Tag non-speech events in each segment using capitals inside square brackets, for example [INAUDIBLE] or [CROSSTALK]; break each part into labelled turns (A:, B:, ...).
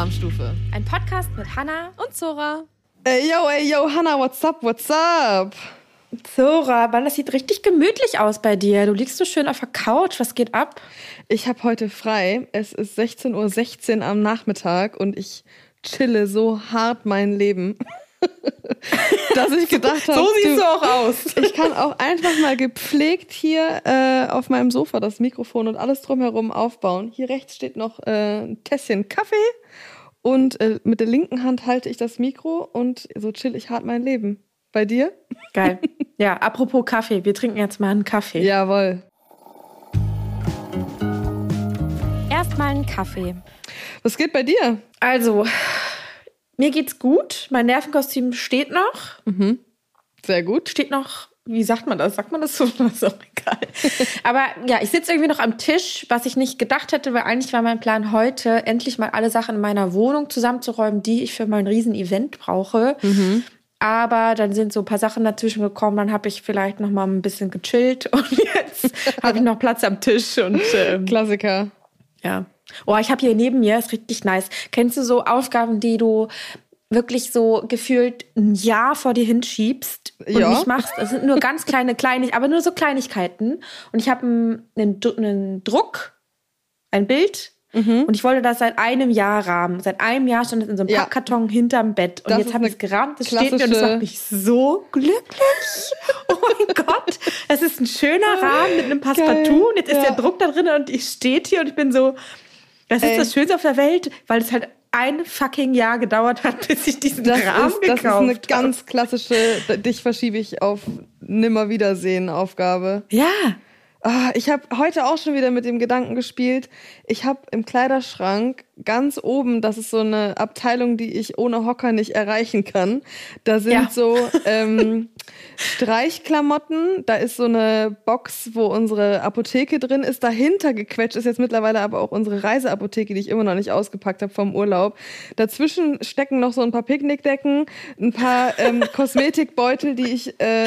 A: Alarmstufe.
B: Ein Podcast mit Hannah
A: Und Zora.
C: Ey, yo, ey, yo, Hannah, what's up, what's up?
B: Zora. Mann, das sieht richtig gemütlich aus bei dir. Du liegst so schön auf der Couch. Was geht ab?
C: Ich habe heute frei. Es ist 16.16 Uhr am Nachmittag und ich chille so hart mein Leben, [LAUGHS] [LAUGHS] dass ich gedacht habe,
B: So siehst du auch aus. [LAUGHS]
C: ich kann auch einfach mal gepflegt hier äh, auf meinem Sofa das Mikrofon und alles drumherum aufbauen. Hier rechts steht noch äh, ein Tässchen Kaffee und äh, mit der linken Hand halte ich das Mikro und so chill ich hart mein Leben. Bei dir?
B: Geil. [LAUGHS] Ja, apropos Kaffee. Wir trinken jetzt mal einen Kaffee.
C: Jawohl.
B: Erstmal einen Kaffee.
C: Was geht bei dir?
B: Also, mir geht's gut. Mein Nervenkostüm steht noch.
C: Sehr gut.
B: Steht noch, wie sagt man das? Sagt man das so? Das [LAUGHS] ist auch egal. Aber ja, ich sitze irgendwie noch am Tisch, was ich nicht gedacht hätte, weil eigentlich war mein Plan heute, endlich mal alle Sachen in meiner Wohnung zusammenzuräumen, die ich für mein Riesen-Event brauche. Aber dann sind so ein paar Sachen dazwischen gekommen, dann habe ich vielleicht noch mal ein bisschen gechillt [LAUGHS] und jetzt habe ich noch Platz am Tisch und ähm,
C: Klassiker.
B: ja. Oh, ich habe hier neben mir, ist richtig nice. Kennst du so Aufgaben, die du wirklich so gefühlt ein Jahr vor dir hinschiebst und
C: Ja.
B: nicht machst? Es sind nur ganz kleine, kleine, aber nur so Kleinigkeiten. Und ich habe einen, einen, Dru- einen Druck, ein Bild.
C: Mhm.
B: Und ich wollte das seit einem Jahr rahmen. Seit einem Jahr stand es in so einem
C: Ja.
B: Pappkarton hinterm Bett. Und
C: Das
B: jetzt
C: ist
B: habe ich es gerahmt, das steht mir und das
C: klassische-
B: macht mich so glücklich. Oh mein [LAUGHS] Gott. Es ist ein schöner Rahmen mit einem Passepartout. Und jetzt ist
C: Ja.
B: der Druck da drin und ich steht hier und ich bin so, das ist
C: Ey.
B: das Schönste auf der Welt, weil es halt ein fucking Jahr gedauert hat, [LAUGHS] bis ich diesen
C: Das
B: Rahmen
C: ist, das ist
B: gekauft
C: eine
B: habe.
C: ganz klassische, dich verschiebe ich auf Nimmerwiedersehen-Aufgabe.
B: Ja.
C: Ah, ich habe heute auch schon wieder mit dem Gedanken gespielt. Ich habe im Kleiderschrank ganz oben, das ist so eine Abteilung, die ich ohne Hocker nicht erreichen kann. Da sind
B: Ja.
C: so [LAUGHS] ähm, Streichklamotten, da ist so eine Box, wo unsere Apotheke drin ist. Dahinter gequetscht ist jetzt mittlerweile aber auch unsere Reiseapotheke, die ich immer noch nicht ausgepackt habe vom Urlaub. Dazwischen stecken noch so ein paar Picknickdecken, ein paar ähm, [LAUGHS] Kosmetikbeutel, die ich äh,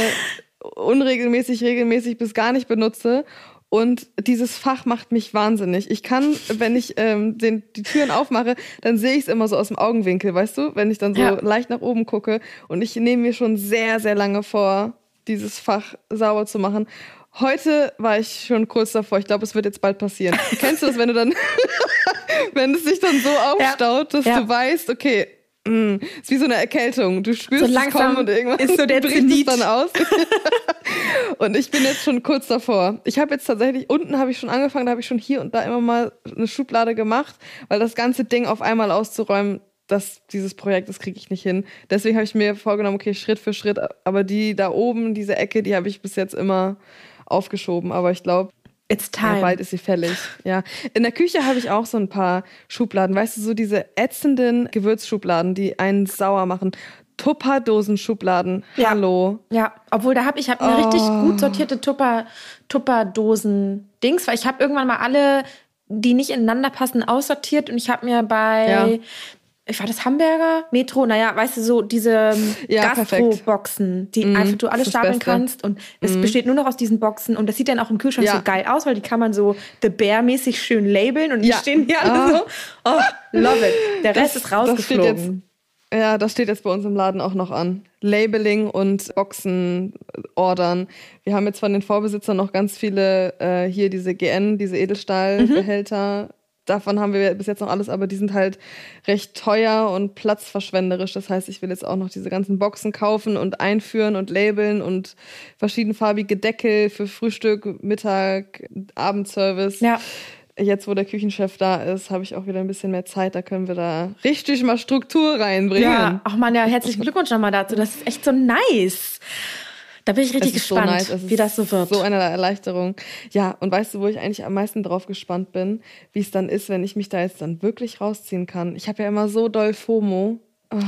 C: unregelmäßig, regelmäßig bis gar nicht benutze. Und dieses Fach macht mich wahnsinnig. Ich kann, wenn ich ähm, den, die Türen aufmache, dann sehe ich es immer so aus dem Augenwinkel, weißt du? Wenn ich dann so
B: Ja.
C: leicht nach oben gucke. Und ich nehme mir schon sehr, sehr lange vor, dieses Fach sauber zu machen. Heute war ich schon kurz davor. Ich glaube, es wird jetzt bald passieren. [LAUGHS] Kennst du das, wenn du dann, [LAUGHS] wenn es sich dann so aufstaut, dass
B: Ja.
C: du weißt, okay, mh, ist wie so eine Erkältung. Du spürst
B: So
C: es kommen und irgendwann
B: ist so der [LAUGHS]
C: bricht es dann aus. [LAUGHS] und ich bin jetzt schon kurz davor. Ich habe jetzt tatsächlich, unten habe ich schon angefangen, da habe ich schon hier und da immer mal eine Schublade gemacht, weil das ganze Ding auf einmal auszuräumen, das, dieses Projekt, das kriege ich nicht hin. Deswegen habe ich mir vorgenommen, okay, Schritt für Schritt, aber die da oben, diese Ecke, die habe ich bis jetzt immer aufgeschoben. Aber ich glaube,
B: It's
C: ja,
B: time.
C: bald ist sie fällig. Ja. In der Küche habe ich auch so ein paar Schubladen. Weißt du, so diese ätzenden Gewürzschubladen, die einen sauer machen. Tupperdosen-Schubladen.
B: Ja.
C: Hallo.
B: Ja, obwohl da habe ich hab eine richtig
C: Oh.
B: gut sortierte Tupper, Tupperdosen-Dings, weil ich habe irgendwann mal alle, die nicht ineinander passen, aussortiert und ich habe mir bei,
C: Ja.
B: Ich war das Hamburger Metro, naja, weißt du, so diese ähm,
C: Ja,
B: Gastro-Boxen, die
C: Mhm,
B: einfach du alles stapeln.
C: Mhm.
B: kannst und es besteht nur noch aus diesen Boxen und das sieht dann auch im Kühlschrank
C: Ja.
B: so geil aus, weil die kann man so The Bear-mäßig schön labeln und die
C: Ja.
B: stehen hier alle
C: Ah.
B: so. Oh, love it. Der Rest ist
C: Das steht
B: rausgeflogen.
C: jetzt, ja, das steht jetzt bei uns im Laden auch noch an. Labeling und Boxen ordern. Wir haben jetzt von den Vorbesitzern noch ganz viele äh, hier diese GN, diese Edelstahlbehälter. Davon haben wir bis jetzt noch alles, aber die sind halt recht teuer und platzverschwenderisch. Das heißt, ich will jetzt auch noch diese ganzen Boxen kaufen und einführen und labeln und verschiedenfarbige Deckel für Frühstück, Mittag, Abendservice.
B: Ja.
C: Jetzt, wo der Küchenchef da ist, habe ich auch wieder ein bisschen mehr Zeit. Da können wir da richtig mal Struktur reinbringen.
B: Ja, ach man, ja, herzlichen Glückwunsch nochmal dazu. Das ist echt so nice. Da bin ich richtig
C: Es ist so
B: gespannt,
C: nice.
B: Wie das so wird.
C: So eine Erleichterung. Ja, und weißt du, wo ich eigentlich am meisten drauf gespannt bin, wie es dann ist, wenn ich mich da jetzt dann wirklich rausziehen kann. Ich habe ja immer so doll FOMO.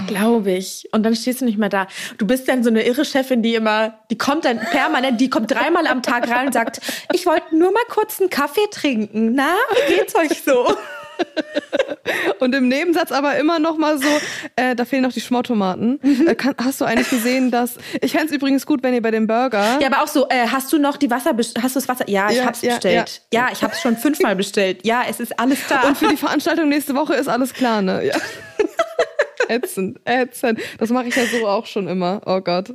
B: Glaube ich. Und dann stehst du nicht mehr da. Du bist dann so eine irre Chefin, die immer, die kommt dann permanent, die kommt dreimal am Tag rein und sagt, ich wollte nur mal kurz einen Kaffee trinken. Na, wie geht's euch so? [LAUGHS]
C: Und im Nebensatz aber immer noch mal so, äh, da fehlen noch die Schmortomaten.
B: Mhm.
C: Äh, kann, hast du eigentlich gesehen, dass ich fände es übrigens gut, wenn ihr bei dem Burger
B: Ja, aber auch so, äh, hast du noch die Wasser, hast du das Wasser? Ja, ich
C: Ja,
B: hab's
C: ja,
B: bestellt. Ja, ich hab's schon fünfmal bestellt. Ja, es ist alles da.
C: und für die Veranstaltung nächste Woche ist alles klar, ne? [LAUGHS] Ja. Ätzend, ätzend. Das mache ich ja so auch schon immer. Oh Gott.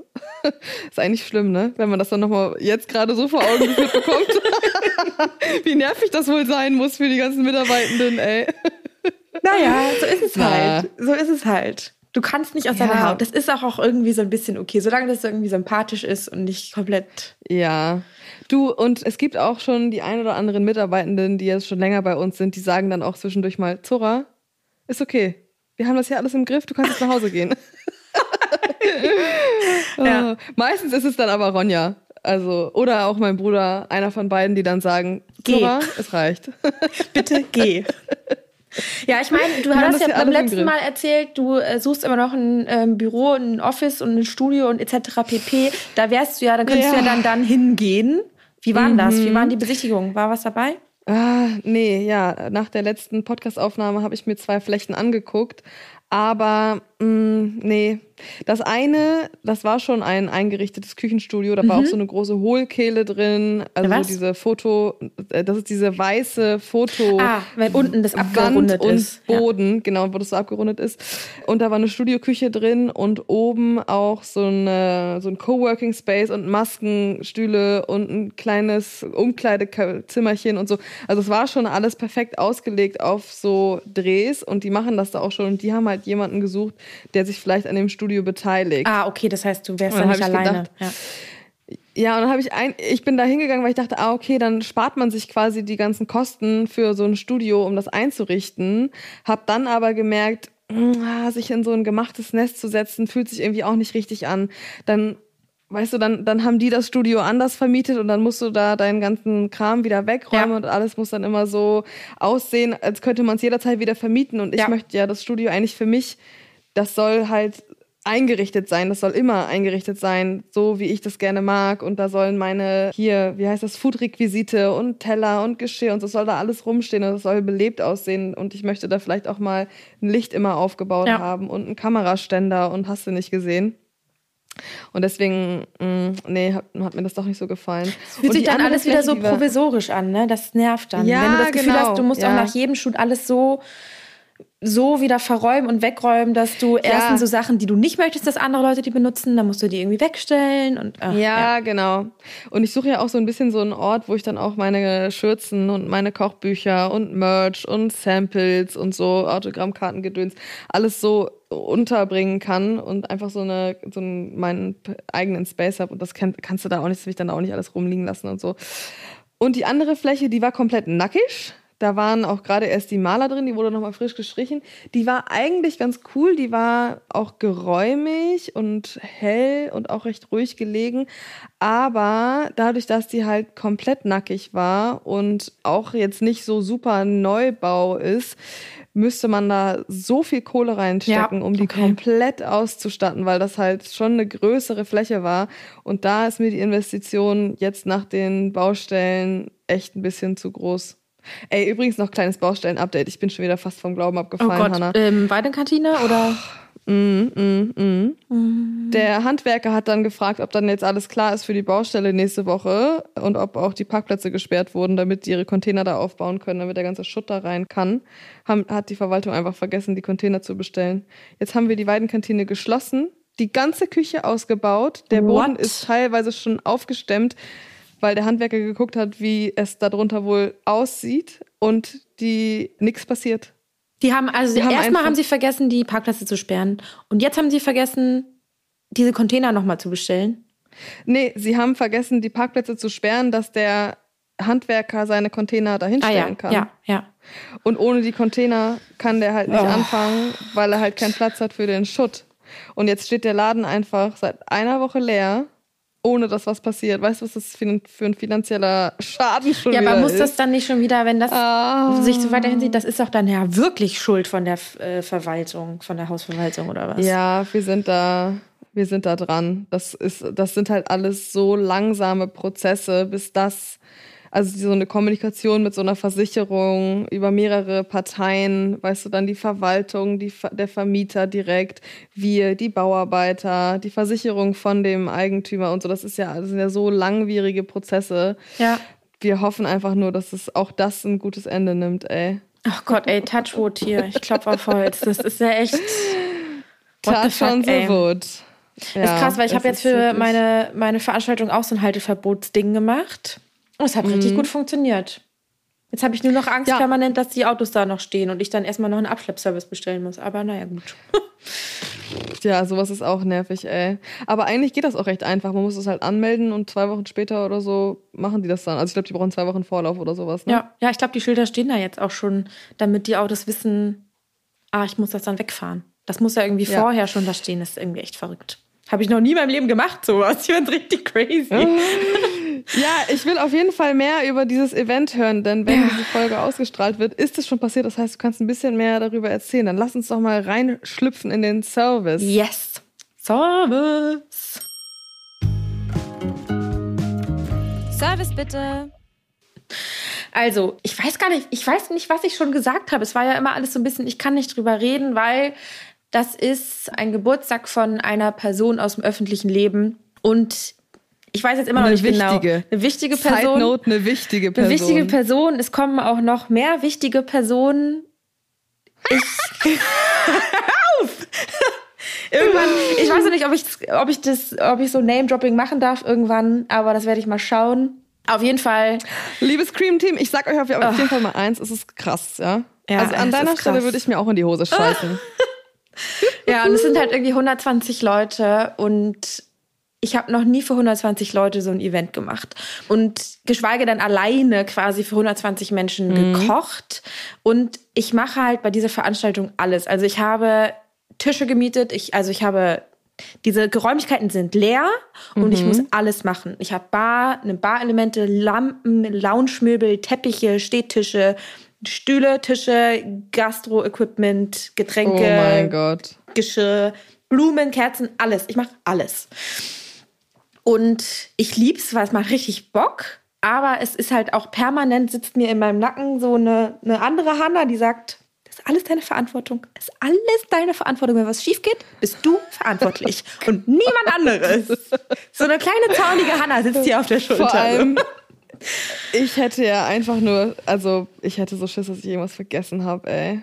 C: Ist eigentlich schlimm, ne? Wenn man das dann nochmal jetzt gerade so vor Augen geführt bekommt. [LAUGHS] Wie nervig das wohl sein muss für die ganzen Mitarbeitenden, ey.
B: naja, so ist es
C: Na.
B: halt. So ist es halt. Du kannst nicht aus
C: Ja.
B: deiner Haut. Das ist auch, auch irgendwie so ein bisschen okay, solange das irgendwie sympathisch ist und nicht komplett.
C: Ja. Du, und es gibt auch schon die ein oder anderen Mitarbeitenden, die jetzt schon länger bei uns sind, die sagen dann auch zwischendurch mal, Zora, ist okay. Wir haben das hier alles im Griff, du kannst jetzt nach Hause gehen. [LAUGHS]
B: Ja.
C: Äh, Meistens ist es dann aber Ronja. Also, oder auch mein Bruder, einer von beiden, die dann sagen,
B: Geh.
C: Es reicht. [LAUGHS]
B: Bitte geh. Ja, ich meine, du hast ja beim letzten. Mal erzählt, du äh, suchst immer noch ein ähm, Büro, ein Office und ein Studio und etc. pp. Da wärst du ja, dann könntest du
C: Ja.
B: ja dann, dann hingehen. Wie war denn das? Wie waren die Besichtigungen? War was dabei?
C: Ah, nee, ja, nach der letzten Podcastaufnahme habe ich mir zwei Flächen angeguckt, aber mh, nee, das eine, das war schon ein eingerichtetes Küchenstudio, da war auch so eine große Hohlkehle drin, also
B: Mhm. Was?
C: diese Foto, äh, das ist diese weiße Foto.
B: Ah, wenn unten das
C: Wand
B: abgerundet
C: und
B: ist. Ja.
C: Boden, genau, wo das so abgerundet ist. Und da war eine Studioküche drin und oben auch so, eine, so ein Coworking Space und Maskenstühle und ein kleines Umkleidezimmerchen und so. Also es war schon alles perfekt ausgelegt auf so Drehs und die machen das da auch schon und die haben halt jemanden gesucht, der sich vielleicht an dem Studio beteiligt.
B: Ah, okay, das heißt, du wärst
C: dann
B: nicht alleine.
C: gedacht,
B: ja.
C: Ja, und dann habe ich ein, ich bin da hingegangen, weil ich dachte, ah, okay, dann spart man sich quasi die ganzen Kosten für so ein Studio, um das einzurichten. Hab dann aber gemerkt, ah, sich in so ein gemachtes Nest zu setzen, fühlt sich irgendwie auch nicht richtig an. Dann, weißt du, dann, dann haben die das Studio anders vermietet und dann musst du da deinen ganzen Kram wieder wegräumen
B: Ja.
C: und alles muss dann immer so aussehen, als könnte man es jederzeit wieder vermieten. Und ich
B: Ja.
C: möchte ja das Studio eigentlich für mich, das soll halt eingerichtet sein. Das soll immer eingerichtet sein, so wie ich das gerne mag. Und da sollen meine, hier, wie heißt das, Foodrequisite und Teller und Geschirr und so soll da alles rumstehen und es soll belebt aussehen. Und ich möchte da vielleicht auch mal ein Licht immer aufgebaut
B: Ja.
C: haben und einen Kameraständer und hast du nicht gesehen. Und deswegen, mh, nee, hat, hat mir das doch nicht so gefallen.
B: Fühlt
C: Und
B: sich dann alles wieder so provisorisch an, ne? Das nervt dann.
C: Ja,
B: Wenn du das Gefühl
C: genau,
B: hast, du musst
C: ja.
B: auch nach jedem Shoot alles so so wieder verräumen und wegräumen, dass du erstens so Sachen, die du nicht möchtest, dass andere Leute die benutzen, dann musst du die irgendwie wegstellen und ach,
C: Ja, genau. Und ich suche ja auch so ein bisschen so einen Ort, wo ich dann auch meine Schürzen und meine Kochbücher und Merch und Samples und so Autogrammkartengedöns alles so unterbringen kann und einfach so eine so einen, meinen eigenen Space habe und das kann, kannst du da auch nicht, das will ich dann auch nicht alles rumliegen lassen und so. Und die andere Fläche, die war komplett nackig. Da waren auch gerade erst die Maler drin, die wurde nochmal frisch gestrichen. Die war eigentlich ganz cool, die war auch geräumig und hell und auch recht ruhig gelegen. Aber dadurch, dass die halt komplett nackig war und auch jetzt nicht so super Neubau ist, müsste man da so viel Kohle reinstecken,
B: Ja,
C: um die
B: okay.
C: komplett auszustatten, weil das halt schon eine größere Fläche war. Und da ist mir die Investition jetzt nach den Baustellen echt ein bisschen zu groß. Ey, übrigens noch kleines Baustellen-Update. Ich bin schon wieder fast vom Glauben
B: Oh
C: abgefallen,
B: Gott,
C: Hannah.
B: ähm, Weidenkantine oder?
C: Mm, mm, mm. Der Handwerker hat dann gefragt, ob dann jetzt alles klar ist für die Baustelle nächste Woche und ob auch die Parkplätze gesperrt wurden, damit die ihre Container da aufbauen können, damit der ganze Schutt da rein kann. Haben, hat die Verwaltung einfach vergessen, die Container zu bestellen. Jetzt haben wir die Weidenkantine geschlossen, die ganze Küche ausgebaut. Der Boden
B: What?
C: ist teilweise schon aufgestemmt, weil der Handwerker geguckt hat, wie es darunter wohl aussieht und die nichts passiert.
B: Die haben also erstmal haben sie vergessen, die Parkplätze zu sperren und jetzt haben sie vergessen, diese Container nochmal zu bestellen.
C: Nee, sie haben vergessen, die Parkplätze zu sperren, dass der Handwerker seine Container dahin
B: Ah
C: stellen
B: ja,
C: kann.
B: ja, ja.
C: Und ohne die Container kann der halt nicht
B: Oh.
C: anfangen, weil er halt keinen Platz hat für den Schutt. Und jetzt steht der Laden einfach seit einer Woche leer, ohne dass was passiert. Weißt du, was das für ein, für ein finanzieller Schaden schon
B: Ja,
C: wieder
B: aber muss
C: ist?
B: das dann nicht schon wieder, wenn das
C: Ah.
B: sich so weiterhin sieht, das ist doch dann ja wirklich Schuld von der äh, Verwaltung, von der Hausverwaltung oder was?
C: Ja, wir sind da, wir sind da dran. Das ist, das sind halt alles so langsame Prozesse, bis das Also so eine Kommunikation mit so einer Versicherung über mehrere Parteien, weißt du, dann die Verwaltung, die, der Vermieter direkt, wir, die Bauarbeiter, die Versicherung von dem Eigentümer und so. Das ist ja, das sind ja so langwierige Prozesse.
B: Ja.
C: Wir hoffen einfach nur, dass es auch das ein gutes Ende nimmt, ey.
B: Ach Gott, ey, Touchwood hier. Ich klopfe auf Holz. Das ist ja echt. [LAUGHS]
C: Touch on the wood.
B: Ja, ist krass, weil ich habe jetzt für meine, meine Veranstaltung auch so ein Halteverbotsding gemacht. Und es hat mhm. richtig gut funktioniert. Jetzt habe ich nur noch Angst ja. permanent, dass die Autos da noch stehen und ich dann erstmal noch einen Abschleppservice bestellen muss. Aber naja, gut. [LAUGHS]
C: ja, sowas ist auch nervig, ey. Aber eigentlich geht das auch recht einfach. Man muss es halt anmelden und zwei Wochen später oder so machen die das dann. Also ich glaube, die brauchen zwei Wochen Vorlauf oder sowas. Ne?
B: Ja, ja, ich glaube, die Schilder stehen da jetzt auch schon, damit die Autos wissen, ah, ich muss das dann wegfahren. Das muss ja irgendwie ja. vorher schon da stehen. Das ist irgendwie echt verrückt. Habe ich noch nie in meinem Leben gemacht, sowas. [LAUGHS] Ich finde es richtig crazy.
C: ja, ich will auf jeden Fall mehr über dieses Event hören, denn wenn ja. diese Folge ausgestrahlt wird, ist es schon passiert. Das heißt, du kannst ein bisschen mehr darüber erzählen. Dann lass uns doch mal reinschlüpfen in den Service.
B: Yes. Service. Service bitte. Also, ich weiß gar nicht, ich weiß nicht, was ich schon gesagt habe. Es war ja immer alles so ein bisschen, ich kann nicht drüber reden, weil das ist ein Geburtstag von einer Person aus dem öffentlichen Leben und ich weiß jetzt immer noch nicht genau. wichtige.
C: genau. Eine wichtige Person. Side Note, eine wichtige Person.
B: Eine wichtige Person. Es kommen auch noch mehr wichtige Personen. Ich. auf! [LAUGHS] irgendwann, ich weiß noch nicht, ob ich, ob ich das, ob ich so Name-Dropping machen darf irgendwann, aber das werde ich mal schauen. Auf jeden Fall.
C: Liebes Cream-Team, ich sag euch auf jeden Fall mal eins, es ist krass, ja. ja also an deiner Stelle würde ich mir auch in die Hose scheißen. [LAUGHS]
B: ja, und es sind halt irgendwie 120 Leute und ich habe noch nie für 120 Leute so ein Event gemacht und geschweige denn alleine quasi für 120 Menschen mhm. gekocht und ich mache halt bei dieser Veranstaltung alles. Also ich habe Tische gemietet, ich also ich habe diese Geräumlichkeiten sind leer und mhm. ich muss alles machen. Ich habe Bar, eine Barelemente, Lampen, Loungemöbel, Teppiche, Stehtische, Stühle, Tische, Gastro-Equipment, Getränke,
C: oh mein Gott.
B: Geschirr, Blumen, Kerzen, alles. Ich mache alles. Und ich lieb's, weil es macht richtig Bock. Aber es ist halt auch permanent, sitzt mir in meinem Nacken so eine, eine andere Hanna, die sagt, das ist alles deine Verantwortung. Das ist alles deine Verantwortung. Wenn was schief geht, bist du verantwortlich und niemand anderes. [LAUGHS] So eine kleine zaunige Hanna sitzt hier auf der Schulter.
C: Vor allem, ich hätte ja einfach nur, also ich hätte so Schiss, dass ich irgendwas vergessen habe, ey.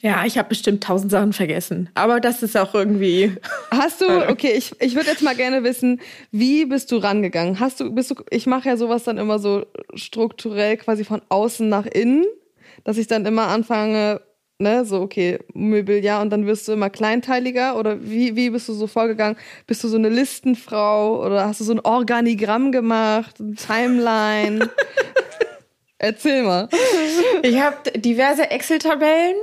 B: Ja, ich habe bestimmt tausend Sachen vergessen. Aber das ist auch irgendwie.
C: Hast du, okay, ich, ich würde jetzt mal gerne wissen, wie bist du rangegangen? Hast du, bist du, ich mache ja sowas dann immer so strukturell quasi von außen nach innen, dass ich dann immer anfange, ne, so, okay, Möbel, ja, und dann wirst du immer kleinteiliger oder wie, wie bist du so vorgegangen? Bist du so eine Listenfrau oder hast du so ein Organigramm gemacht, eine Timeline? [LAUGHS] Erzähl mal.
B: Ich habe diverse Excel-Tabellen,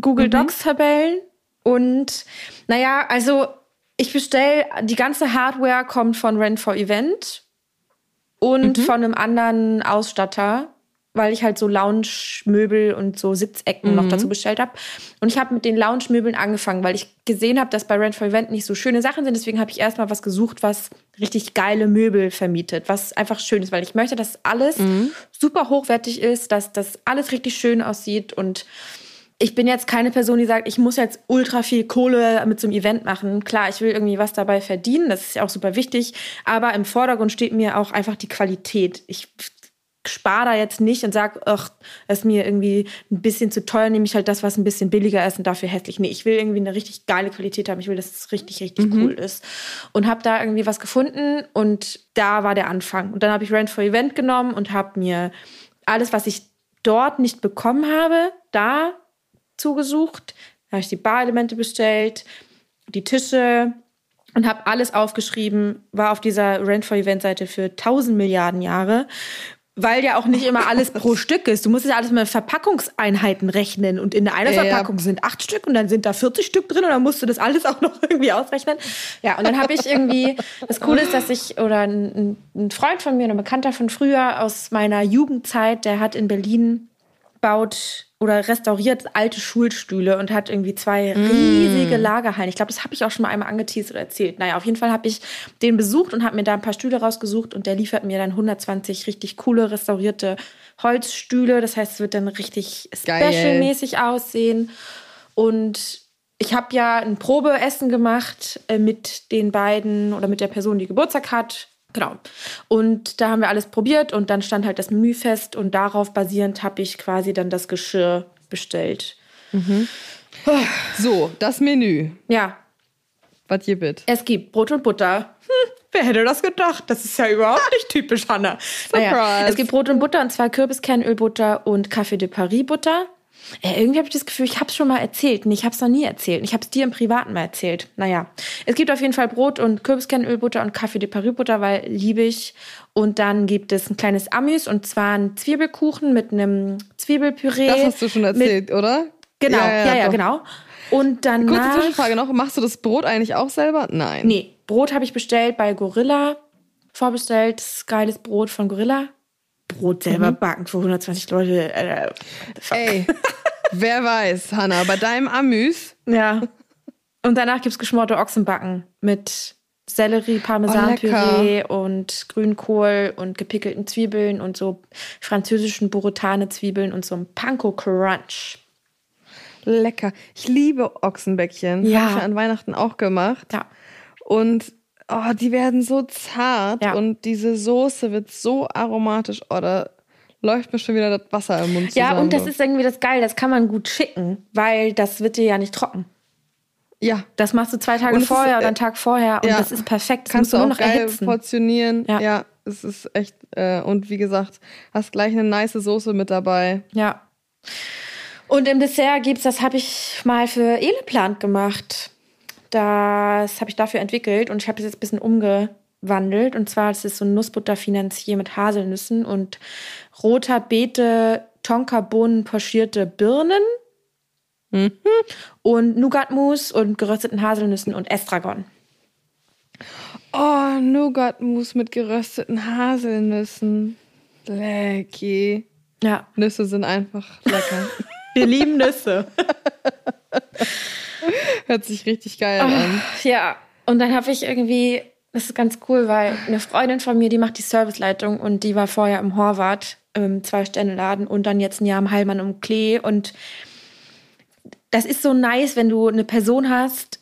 B: Google mhm. Docs-Tabellen und naja, also ich bestelle, die ganze Hardware kommt von Rent for Event und mhm. von einem anderen Ausstatter weil ich halt so Lounge-Möbel und so Sitzecken mhm. noch dazu bestellt habe. Und ich habe mit den Lounge-Möbeln angefangen, weil ich gesehen habe, dass bei Rent for Event nicht so schöne Sachen sind. Deswegen habe ich erstmal was gesucht, was richtig geile Möbel vermietet, was einfach schön ist, weil ich möchte, dass alles mhm. super hochwertig ist, dass das alles richtig schön aussieht und ich bin jetzt keine Person, die sagt, ich muss jetzt ultra viel Kohle mit so einem Event machen. Klar, ich will irgendwie was dabei verdienen, das ist ja auch super wichtig, aber im Vordergrund steht mir auch einfach die Qualität. Ich spare da jetzt nicht und sage, ach, ist mir irgendwie ein bisschen zu teuer, nehme ich halt das, was ein bisschen billiger ist und dafür hässlich. Nee, ich will irgendwie eine richtig geile Qualität haben. Ich will, dass es richtig, richtig mhm. cool ist. Und habe da irgendwie was gefunden und da war der Anfang. Und dann habe ich Rent for Event genommen und habe mir alles, was ich dort nicht bekommen habe, da zugesucht. Da habe ich die Barelemente bestellt, die Tische, und habe alles aufgeschrieben, war auf dieser Rent for Event Seite für 1000 Milliarden Jahre weil ja auch nicht immer alles pro [LAUGHS] Stück ist. Du musst ja alles mit Verpackungseinheiten rechnen. Und in einer Verpackung sind acht Stück und dann sind da 40 Stück drin und dann musst du das alles auch noch [LAUGHS] irgendwie ausrechnen. Ja, und dann habe ich irgendwie, das Coole ist, dass ich, oder ein, ein Freund von mir, ein Bekannter von früher aus meiner Jugendzeit, der hat in Berlin baut oder restauriert alte Schulstühle und hat irgendwie zwei riesige Lagerhallen. Ich glaube, das habe ich auch schon mal einmal angeteased oder erzählt. Naja, auf jeden Fall habe ich den besucht und habe mir da ein paar Stühle rausgesucht und der liefert mir dann 120 richtig coole restaurierte Holzstühle. Das heißt, es wird dann richtig specialmäßig aussehen. Und ich habe ja ein Probeessen gemacht äh, mit den beiden oder mit der Person, die Geburtstag hat. Genau. Und da haben wir alles probiert und dann stand halt das Menü fest und darauf basierend habe ich quasi dann das Geschirr bestellt.
C: So, das Menü.
B: Ja,
C: Was bitte?
B: es gibt Brot und Butter. Hm, wer hätte das gedacht? Das ist ja überhaupt nicht typisch, Hanna. Naja,
C: Surprise.
B: es gibt Brot und Butter und zwar Kürbiskernölbutter und Café de Paris Butter. Äh, irgendwie habe ich das Gefühl, ich habe es schon mal erzählt. Nee, ich habe es noch nie erzählt. Ich habe es dir im Privaten mal erzählt. Naja, es gibt auf jeden Fall Brot und Kürbiskernölbutter und Café de Paris Butter, weil liebe ich. Und dann gibt es ein kleines Amüs und zwar einen Zwiebelkuchen mit einem Zwiebelpüree.
C: Das hast du schon
B: mit-
C: erzählt, oder?
B: Genau, ja, ja,
C: doch.
B: genau. Und
C: Kurze
B: danach...
C: Zwischenfrage noch. Machst du das Brot eigentlich auch selber? Nein.
B: Nee, Brot habe ich bestellt bei Gorilla. Vorbestellt, geiles Brot von Gorilla. Brot selber backen für 120 Leute. Äh.
C: Ey, wer weiß, Hanna, bei deinem Amüs.
B: Ja. Und danach gibt's geschmorte Ochsenbacken mit Sellerie,
C: Oh,
B: Parmesanpüree und Grünkohl und gepickelten Zwiebeln und so französischen Burotane-Zwiebeln und so einem Panko Crunch.
C: Lecker. Ich liebe Ochsenbäckchen.
B: Ja.
C: Habe ich ja an Weihnachten auch gemacht.
B: Ja.
C: Und oh, die werden so zart
B: Ja.
C: und diese Soße wird so aromatisch. Oh, da läuft mir schon wieder das Wasser im Mund zusammen.
B: Ja, und das ist irgendwie das Geil, das kann man gut schicken, weil das wird dir ja nicht trocken.
C: Ja,
B: Das machst du zwei Tage
C: es ist,
B: vorher
C: äh,
B: oder einen Tag vorher und
C: ja.
B: das ist perfekt. Das
C: kannst du auch
B: noch
C: geil
B: erhitzen.
C: portionieren.
B: Ja.
C: Ja. es ist echt. Äh, und wie gesagt, hast gleich eine nice Soße mit dabei.
B: Ja. Und im Dessert gibt's, das habe ich mal für Eleplant gemacht. Das habe ich dafür entwickelt und ich habe es jetzt ein bisschen umgewandelt. Und zwar ist so ein Nussbutterfinanzier mit Haselnüssen und roter Beete, Tonkabohnen, pochierte Birnen und Nougatmus und gerösteten Haselnüssen und Estragon.
C: Oh, Nougat-Mousse mit gerösteten Haselnüssen. Lecky.
B: Ja,
C: Nüsse sind einfach lecker.
B: wir lieben Nüsse. [LAUGHS]
C: Hört sich richtig geil an.
B: Ja, und dann habe ich irgendwie, das ist ganz cool, weil eine Freundin von mir, die macht die Serviceleitung und die war vorher im Horvath, im Zwei-Sterne-Laden und dann jetzt ein Jahr im Heilmann um Klee. Und das ist so nice, wenn du eine Person hast,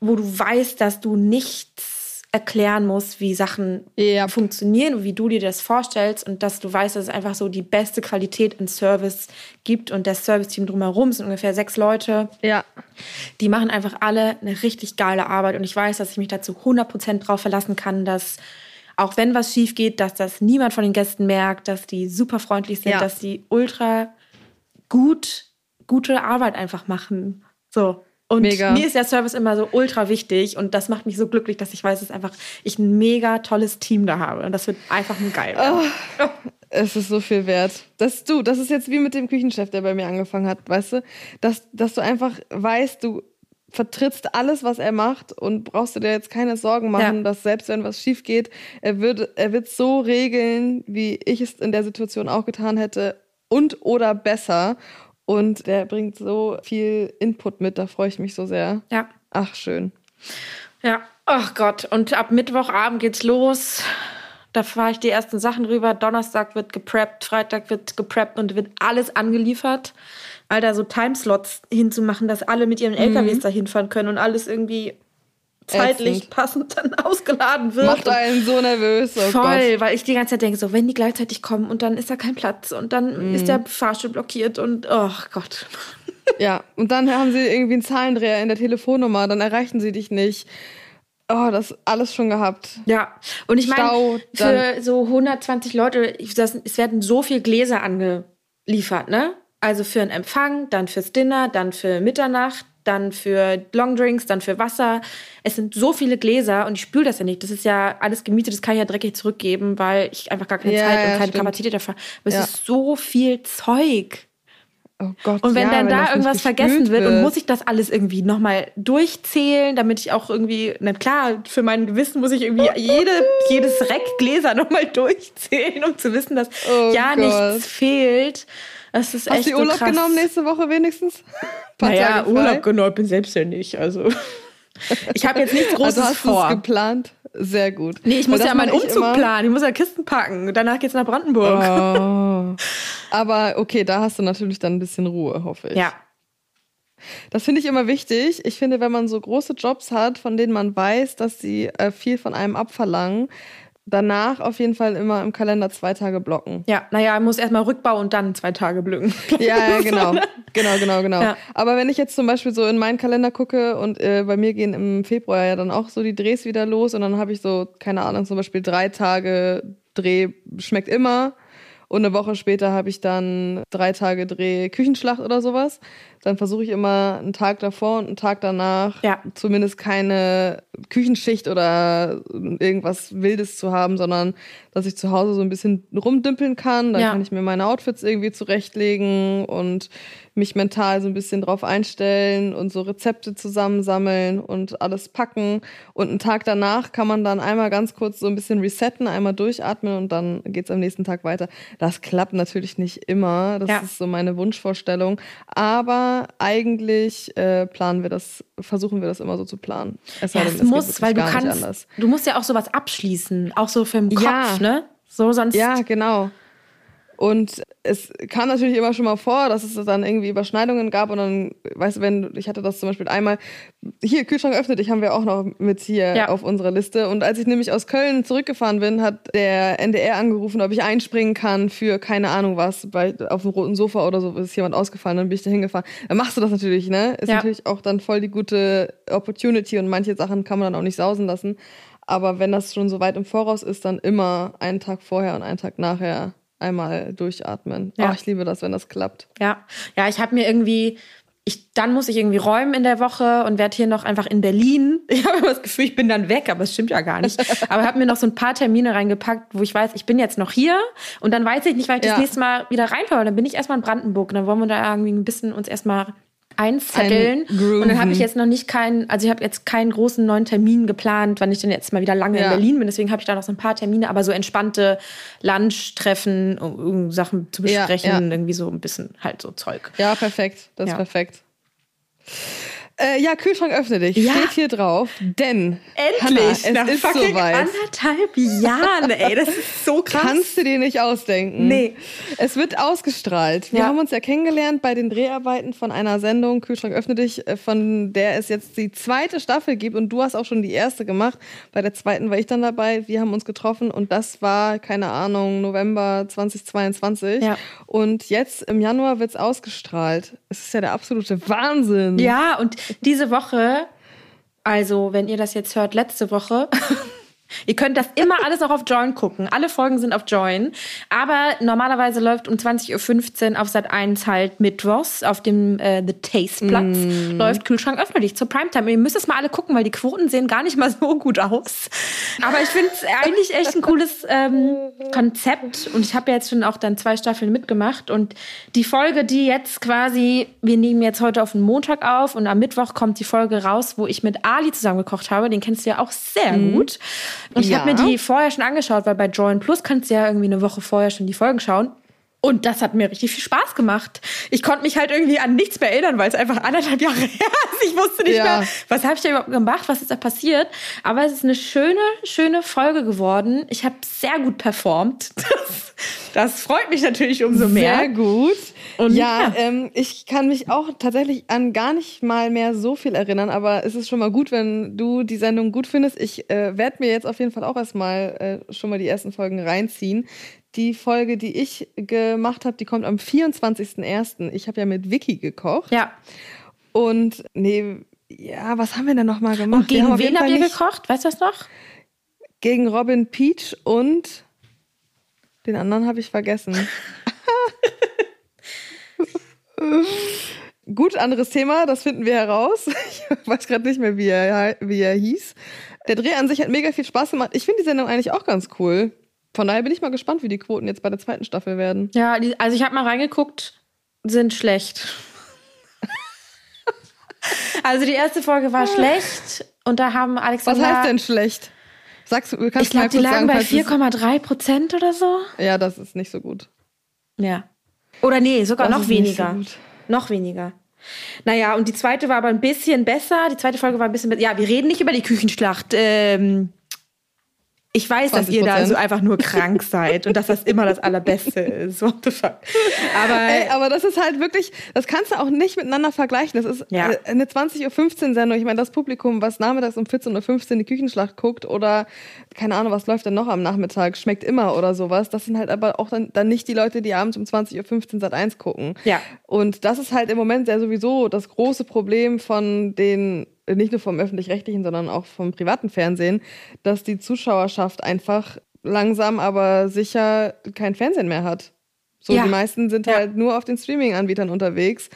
B: wo du weißt, dass du nichts erklären musst, wie Sachen
C: Ja.
B: funktionieren und wie du dir das vorstellst und dass du weißt, dass es einfach so die beste Qualität in Service gibt und das Serviceteam drumherum sind ungefähr sechs Leute.
C: Ja.
B: Die machen einfach alle eine richtig geile Arbeit und ich weiß, dass ich mich dazu 100% drauf verlassen kann, dass auch wenn was schief geht, dass das niemand von den Gästen merkt, dass die super freundlich sind,
C: Ja.
B: dass die ultra gut, gute Arbeit einfach machen. So. Und
C: Mega.
B: mir ist der Service immer so ultra wichtig und das macht mich so glücklich, dass ich weiß, dass einfach ich ein mega tolles Team da habe und das wird einfach nur geil. werden.
C: Es ist so viel wert. Das du, das ist jetzt wie mit dem Küchenchef, der bei mir angefangen hat, weißt du? Dass, dass du einfach weißt, du vertrittst alles, was er macht und brauchst du dir jetzt keine Sorgen machen,
B: Ja.
C: dass selbst wenn was schief geht, er wird er wird so regeln, wie ich es in der Situation auch getan hätte und oder besser. Und der bringt so viel Input mit, da freue ich mich so sehr.
B: Ja.
C: Ach, schön.
B: Ja, ach Gott. Und ab Mittwochabend geht's los. Da fahre ich die ersten Sachen rüber. Donnerstag wird gepreppt, Freitag wird gepreppt und wird alles angeliefert. Alter, so Timeslots hinzumachen, dass alle mit ihren LKWs da hinfahren können und alles irgendwie zeitlich
C: Ätzend.
B: passend dann [LAUGHS] ausgeladen wird.
C: Macht einen so nervös. Oh
B: Voll,
C: Gott.
B: weil ich die ganze Zeit denke, so, wenn die gleichzeitig kommen und dann ist da kein Platz und dann ist der Fahrstuhl blockiert und, oh Gott. [LAUGHS]
C: Ja, und dann haben sie irgendwie einen Zahlendreher in der Telefonnummer, dann erreichen sie dich nicht. Oh, das alles schon gehabt.
B: Ja, und ich meine, für so 120 Leute, das, es werden so viel Gläser angeliefert, ne? Also für einen Empfang, dann fürs Dinner, dann für Mitternacht, dann für Longdrinks, dann für Wasser. Es sind so viele Gläser und ich spüle das ja nicht. Das ist ja alles gemietet, das kann ich ja dreckig zurückgeben, weil ich einfach gar keine
C: Ja,
B: Zeit und keine
C: stimmt.
B: Kapazität dafür habe. Aber
C: Ja.
B: es ist so viel Zeug.
C: Oh Gott,
B: und wenn
C: ja,
B: dann
C: wenn
B: da irgendwas vergessen
C: gespült
B: wird, und muss ich das alles irgendwie nochmal durchzählen, damit ich auch irgendwie, na klar, für mein Gewissen muss ich irgendwie jede, jedes Reck Gläser nochmal [LAUGHS] durchzählen, um zu wissen, dass
C: Oh
B: ja
C: Gott.
B: nichts fehlt. Das ist
C: Hast
B: echt
C: du Urlaub
B: so
C: genommen nächste Woche wenigstens? [LAUGHS]
B: Naja? Urlaub genommen, ich bin selbstständig, also. [LAUGHS] Ich habe jetzt nichts Großes
C: also hast es
B: vor.
C: geplant? Sehr gut.
B: Nee, ich muss ja meinen Umzug planen. Ich muss ja Kisten packen. Danach geht's nach Brandenburg.
C: Oh. [LAUGHS] Aber okay, da hast du natürlich dann ein bisschen Ruhe, hoffe ich.
B: Ja.
C: Das finde ich immer wichtig. Ich finde, wenn man so große Jobs hat, von denen man weiß, dass sie äh, viel von einem abverlangen, danach auf jeden Fall immer im Kalender zwei Tage blocken.
B: Ja, naja, muss erstmal Rückbau und dann zwei Tage blühen. [LAUGHS]
C: Ja, ja, genau. [LAUGHS] Genau, genau, genau.
B: Ja.
C: Aber wenn ich jetzt zum Beispiel so in meinen Kalender gucke und äh, bei mir gehen im Februar ja dann auch so die Drehs wieder los und dann habe ich so, keine Ahnung, zum Beispiel drei Tage Dreh schmeckt immer und eine Woche später habe ich dann drei Tage Dreh Küchenschlacht oder sowas. Dann versuche ich immer einen Tag davor und einen Tag danach
B: Ja.
C: zumindest keine Küchenschicht oder irgendwas Wildes zu haben, sondern dass ich zu Hause so ein bisschen rumdümpeln kann. Dann
B: Ja.
C: kann ich mir meine Outfits irgendwie zurechtlegen und mich mental so ein bisschen drauf einstellen und so Rezepte zusammensammeln und alles packen. Und einen Tag danach kann man dann einmal ganz kurz so ein bisschen resetten, einmal durchatmen und dann geht's am nächsten Tag weiter. Das klappt natürlich nicht immer. Das
B: Ja.
C: ist so meine Wunschvorstellung. Aber eigentlich äh, planen wir das, versuchen wir das immer so zu planen. Es
B: Ja,
C: denn,
B: es muss, weil du kannst, du musst ja auch sowas abschließen, auch so für den Kopf,
C: Ja.
B: ne? So sonst.
C: Ja, genau. Und es kam natürlich immer schon mal vor, dass es dann irgendwie Überschneidungen gab und dann, weißt du, wenn, ich hatte das zum Beispiel einmal, hier, Kühlschrank öffnet, ich haben wir auch noch mit hier
B: Ja.
C: auf unserer Liste. Und als ich nämlich aus Köln zurückgefahren bin, hat der NDR angerufen, ob ich einspringen kann für keine Ahnung was, bei, auf dem roten Sofa oder so ist jemand ausgefallen, dann bin ich da hingefahren. Dann machst du das natürlich, ne? Ist
B: Ja.
C: natürlich auch dann voll die gute Opportunity und manche Sachen kann man dann auch nicht sausen lassen. Aber wenn das schon so weit im Voraus ist, dann immer einen Tag vorher und einen Tag nachher einmal durchatmen.
B: Ja.
C: Oh, ich liebe das, wenn das klappt.
B: Ja, ja, ich habe mir irgendwie, ich, dann muss ich irgendwie räumen in der Woche und werde hier noch einfach in Berlin. [LAUGHS] Ich habe immer das Gefühl, ich bin dann weg, aber es stimmt ja gar nicht. [LAUGHS] Aber habe mir noch so ein paar Termine reingepackt, wo ich weiß, ich bin jetzt noch hier und dann weiß ich nicht, weil ich
C: Ja.
B: das nächste Mal wieder reinfahre. Dann bin ich erstmal in Brandenburg und dann wollen wir da irgendwie ein bisschen uns erstmal einzetteln.
C: Eingrooven.
B: Und dann habe ich jetzt noch nicht keinen, also ich habe jetzt keinen großen neuen Termin geplant, wann ich denn jetzt mal wieder lange
C: Ja.
B: in Berlin bin. Deswegen habe ich da noch so ein paar Termine, aber so entspannte Lunch-Treffen, um, Sachen zu
C: Ja,
B: besprechen,
C: ja.
B: irgendwie so ein bisschen halt so Zeug.
C: Ja, perfekt. Das
B: Ja.
C: ist perfekt. Äh, ja, Kühlschrank öffne dich.
B: Ja.
C: Steht hier drauf. Denn
B: Endlich!
C: Hannah, es ist
B: fucking
C: soweit.
B: anderthalb Jahren, ey. Das ist so krass.
C: Kannst du dir nicht ausdenken.
B: Nee.
C: Es wird ausgestrahlt. Wir
B: Ja.
C: haben uns ja kennengelernt bei den Dreharbeiten von einer Sendung, Kühlschrank öffne dich, äh, von der es jetzt die zweite Staffel gibt und du hast auch schon die erste gemacht. Bei der zweiten war ich dann dabei. Wir haben uns getroffen und das war, keine Ahnung, November 2022.
B: Ja.
C: Und jetzt im Januar wird's ausgestrahlt. Es ist ja der absolute Wahnsinn.
B: Ja, und diese Woche, also wenn ihr das jetzt hört, letzte Woche, [LAUGHS] ihr könnt das immer alles noch auf Join gucken. Alle Folgen sind auf Join. Aber normalerweise läuft um 20.15 Uhr auf Sat 1 halt Mittwochs auf dem äh, The Taste Platz. Läuft Kühlschrank öffne dich zur Primetime. Ihr müsst es mal alle gucken, weil die Quoten sehen gar nicht mal so gut aus. Aber ich finde es eigentlich echt ein cooles ähm, Konzept. Und ich habe ja jetzt schon auch dann zwei Staffeln mitgemacht. Und die Folge, die jetzt quasi, wir nehmen jetzt heute auf den Montag auf und am Mittwoch kommt die Folge raus, wo ich mit Ali zusammen gekocht habe. Den kennst du ja auch sehr gut. Und ich habe
C: Ja.
B: mir die vorher schon angeschaut, weil bei Join Plus kannst du ja irgendwie eine Woche vorher schon die Folgen schauen. Und das hat mir richtig viel Spaß gemacht. Ich konnte mich halt irgendwie an nichts mehr erinnern, weil es einfach anderthalb [LAUGHS] Jahre her ist. Ich wusste nicht
C: Ja.
B: mehr, was habe ich da überhaupt gemacht, was ist da passiert. Aber es ist eine schöne, schöne Folge geworden. Ich habe sehr gut performt. [LAUGHS] Das, das freut mich natürlich umso mehr.
C: Sehr gut.
B: Und
C: ja,
B: ja.
C: Ähm, ich kann mich auch tatsächlich an gar nicht mal mehr so viel erinnern, aber es ist schon mal gut, wenn du die Sendung gut findest. Ich äh, werde mir jetzt auf jeden Fall auch erstmal äh, schon mal die ersten Folgen reinziehen. Die Folge, die ich gemacht habe, die kommt am 24.01. Ich habe ja mit Vicky gekocht.
B: Ja.
C: Und nee, ja, was haben wir denn noch mal gemacht?
B: Und gegen wen habt ihr gekocht? Weißt du das noch?
C: Gegen Robin Peach und den anderen habe ich vergessen. [LAUGHS] Gut, anderes Thema, das finden wir heraus. Ich weiß gerade nicht mehr, wie er, wie er hieß. Der Dreh an sich hat mega viel Spaß gemacht. Ich finde die Sendung eigentlich auch ganz cool. Von daher bin ich mal gespannt, wie die Quoten jetzt bei der zweiten Staffel werden.
B: Ja, die, also ich habe mal reingeguckt. sind schlecht. [LAUGHS] also die erste Folge war schlecht und da haben Alexander.
C: Was heißt denn schlecht? Sagst du, kannst
B: Ich glaube, die lagen
C: sagen,
B: bei
C: falls es-
B: 4,3 Prozent oder so.
C: Ja, das ist nicht so gut.
B: Ja. Oder nee, sogar
C: Das
B: noch
C: ist nicht
B: weniger.
C: so gut.
B: noch weniger. Naja, und die zweite war aber ein bisschen besser. Die zweite Folge war ein bisschen besser. Ja, wir reden nicht über die Küchenschlacht. Ähm, ich weiß, dass ihr da
C: 20%.
B: so einfach nur krank seid und dass das immer das Allerbeste ist. What the fuck? Aber
C: Ey, aber das ist halt wirklich, das kannst du auch nicht miteinander vergleichen. Das ist
B: Ja.
C: eine 20.15 Uhr Sendung. Ich meine, das Publikum, was nachmittags um 14.15 Uhr die Küchenschlacht guckt oder keine Ahnung, was läuft denn noch am Nachmittag, schmeckt immer oder sowas. Das sind halt aber auch dann, dann nicht die Leute, die abends um 20.15 Uhr Sat 1 gucken.
B: Ja.
C: Und das ist halt im Moment ja sowieso das große Problem von den, nicht nur vom öffentlich-rechtlichen, sondern auch vom privaten Fernsehen, dass die Zuschauerschaft einfach langsam, aber sicher kein Fernsehen mehr hat. So,
B: Ja.
C: die meisten sind
B: Ja.
C: halt nur auf den Streaming-Anbietern unterwegs.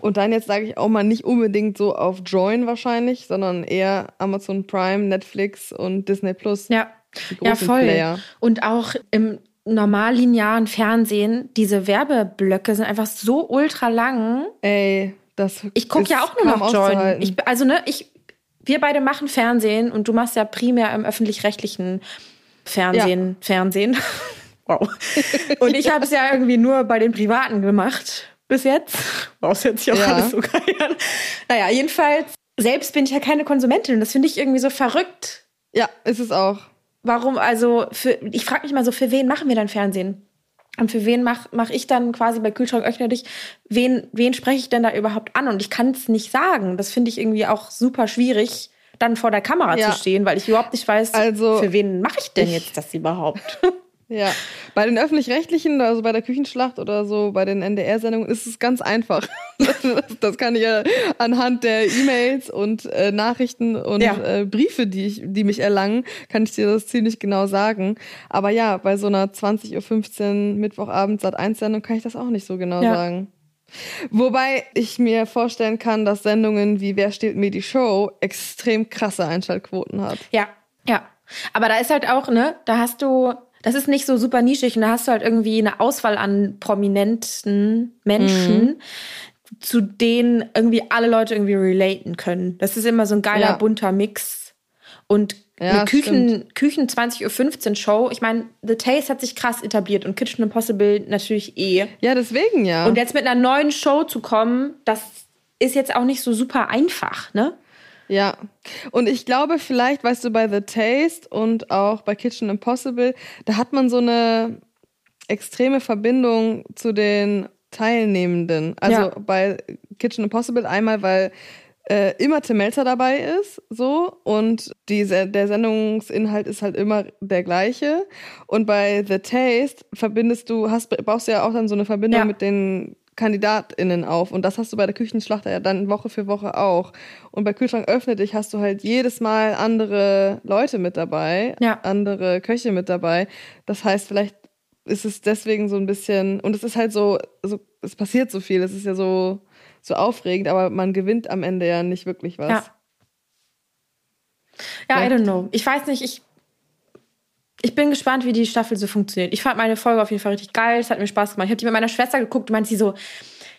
C: Und dann jetzt sage ich auch mal nicht unbedingt so auf Join wahrscheinlich, sondern eher Amazon Prime, Netflix und Disney Plus.
B: ja, ja voll.
C: Player.
B: Und auch im normallinearen Fernsehen, diese Werbeblöcke sind einfach so ultra lang.
C: Ey, das
B: Ich gucke ja auch nur noch
C: auszuhalten.
B: Ich, also, ne, ich, wir beide machen Fernsehen und du machst ja primär im öffentlich-rechtlichen Fernsehen. Fernsehen. [LAUGHS] wow. [LAUGHS] Und ich habe es ja irgendwie nur bei den Privaten gemacht. Bis jetzt. Wow, das hört sich auch
C: Ja.
B: alles so geil an. Naja, jedenfalls, selbst bin ich ja keine Konsumentin. Und das finde ich irgendwie so verrückt.
C: ja, ist es auch.
B: Warum, also, für, ich frage mich mal so, für wen machen wir dann Fernsehen? Und für wen mache mach ich dann quasi bei Kühlschrank öffne dich, wen, wen spreche ich denn da überhaupt an? Und ich kann es nicht sagen. Das finde ich irgendwie auch super schwierig, dann vor der Kamera
C: Ja.
B: zu stehen, weil ich überhaupt nicht weiß,
C: Also,
B: für wen mache ich denn
C: ich-
B: jetzt das überhaupt? [LAUGHS] [LAUGHS]
C: Ja, bei den öffentlich-rechtlichen, also bei der Küchenschlacht oder so, bei den NDR-Sendungen ist es ganz einfach. [LAUGHS] Das, kann ich ja anhand der E-Mails und äh, Nachrichten und
B: Ja.
C: äh, Briefe, die ich, die mich erlangen, kann ich dir das ziemlich genau sagen. Aber ja, bei so einer 20.15 Uhr Mittwochabend Sat 1 Sendung kann ich das auch nicht so genau
B: Ja.
C: sagen. Wobei ich mir vorstellen kann, dass Sendungen wie Wer steht mir die Show extrem krasse Einschaltquoten hat.
B: ja, ja. Aber da ist halt auch, ne, da hast du, das ist nicht so super nischig und da hast du halt irgendwie eine Auswahl an prominenten Menschen.
C: Mhm.
B: Zu denen irgendwie alle Leute irgendwie relaten können. Das ist immer so ein geiler,
C: Ja.
B: bunter Mix. Und
C: Ja,
B: eine Küchen, Küchen 20.15 Uhr Show, ich meine, The Taste hat sich krass etabliert und Kitchen Impossible natürlich eh.
C: Ja, deswegen ja.
B: Und jetzt mit einer neuen Show zu kommen, das ist jetzt auch nicht so super einfach, ne?
C: Ja, und ich glaube vielleicht, weißt du, bei The Taste und auch bei Kitchen Impossible, da hat man so eine extreme Verbindung zu den Teilnehmenden. Also
B: Ja.
C: bei Kitchen Impossible einmal, weil äh, immer Tim Melzer dabei ist, so und die, der Sendungsinhalt ist halt immer der gleiche. Und bei The Taste verbindest du, hast, baust du ja auch dann so eine Verbindung
B: Ja.
C: mit den KandidatInnen auf. Und das hast du bei der Küchenschlachter ja dann Woche für Woche auch. Und bei Kühlschrank öffne dich hast du halt jedes Mal andere Leute mit dabei,
B: Ja.
C: andere Köche mit dabei. Das heißt, vielleicht ist es deswegen so ein bisschen, und es ist halt so, so es passiert so viel, es ist ja so, so aufregend, aber man gewinnt am Ende ja nicht wirklich was.
B: Ja. Ja, I don't know. Ich weiß nicht, ich, ich bin gespannt, wie die Staffel so funktioniert. Ich fand meine Folge auf jeden Fall richtig geil. Es hat mir Spaß gemacht. Ich habe die mit meiner Schwester geguckt und meinte sie so,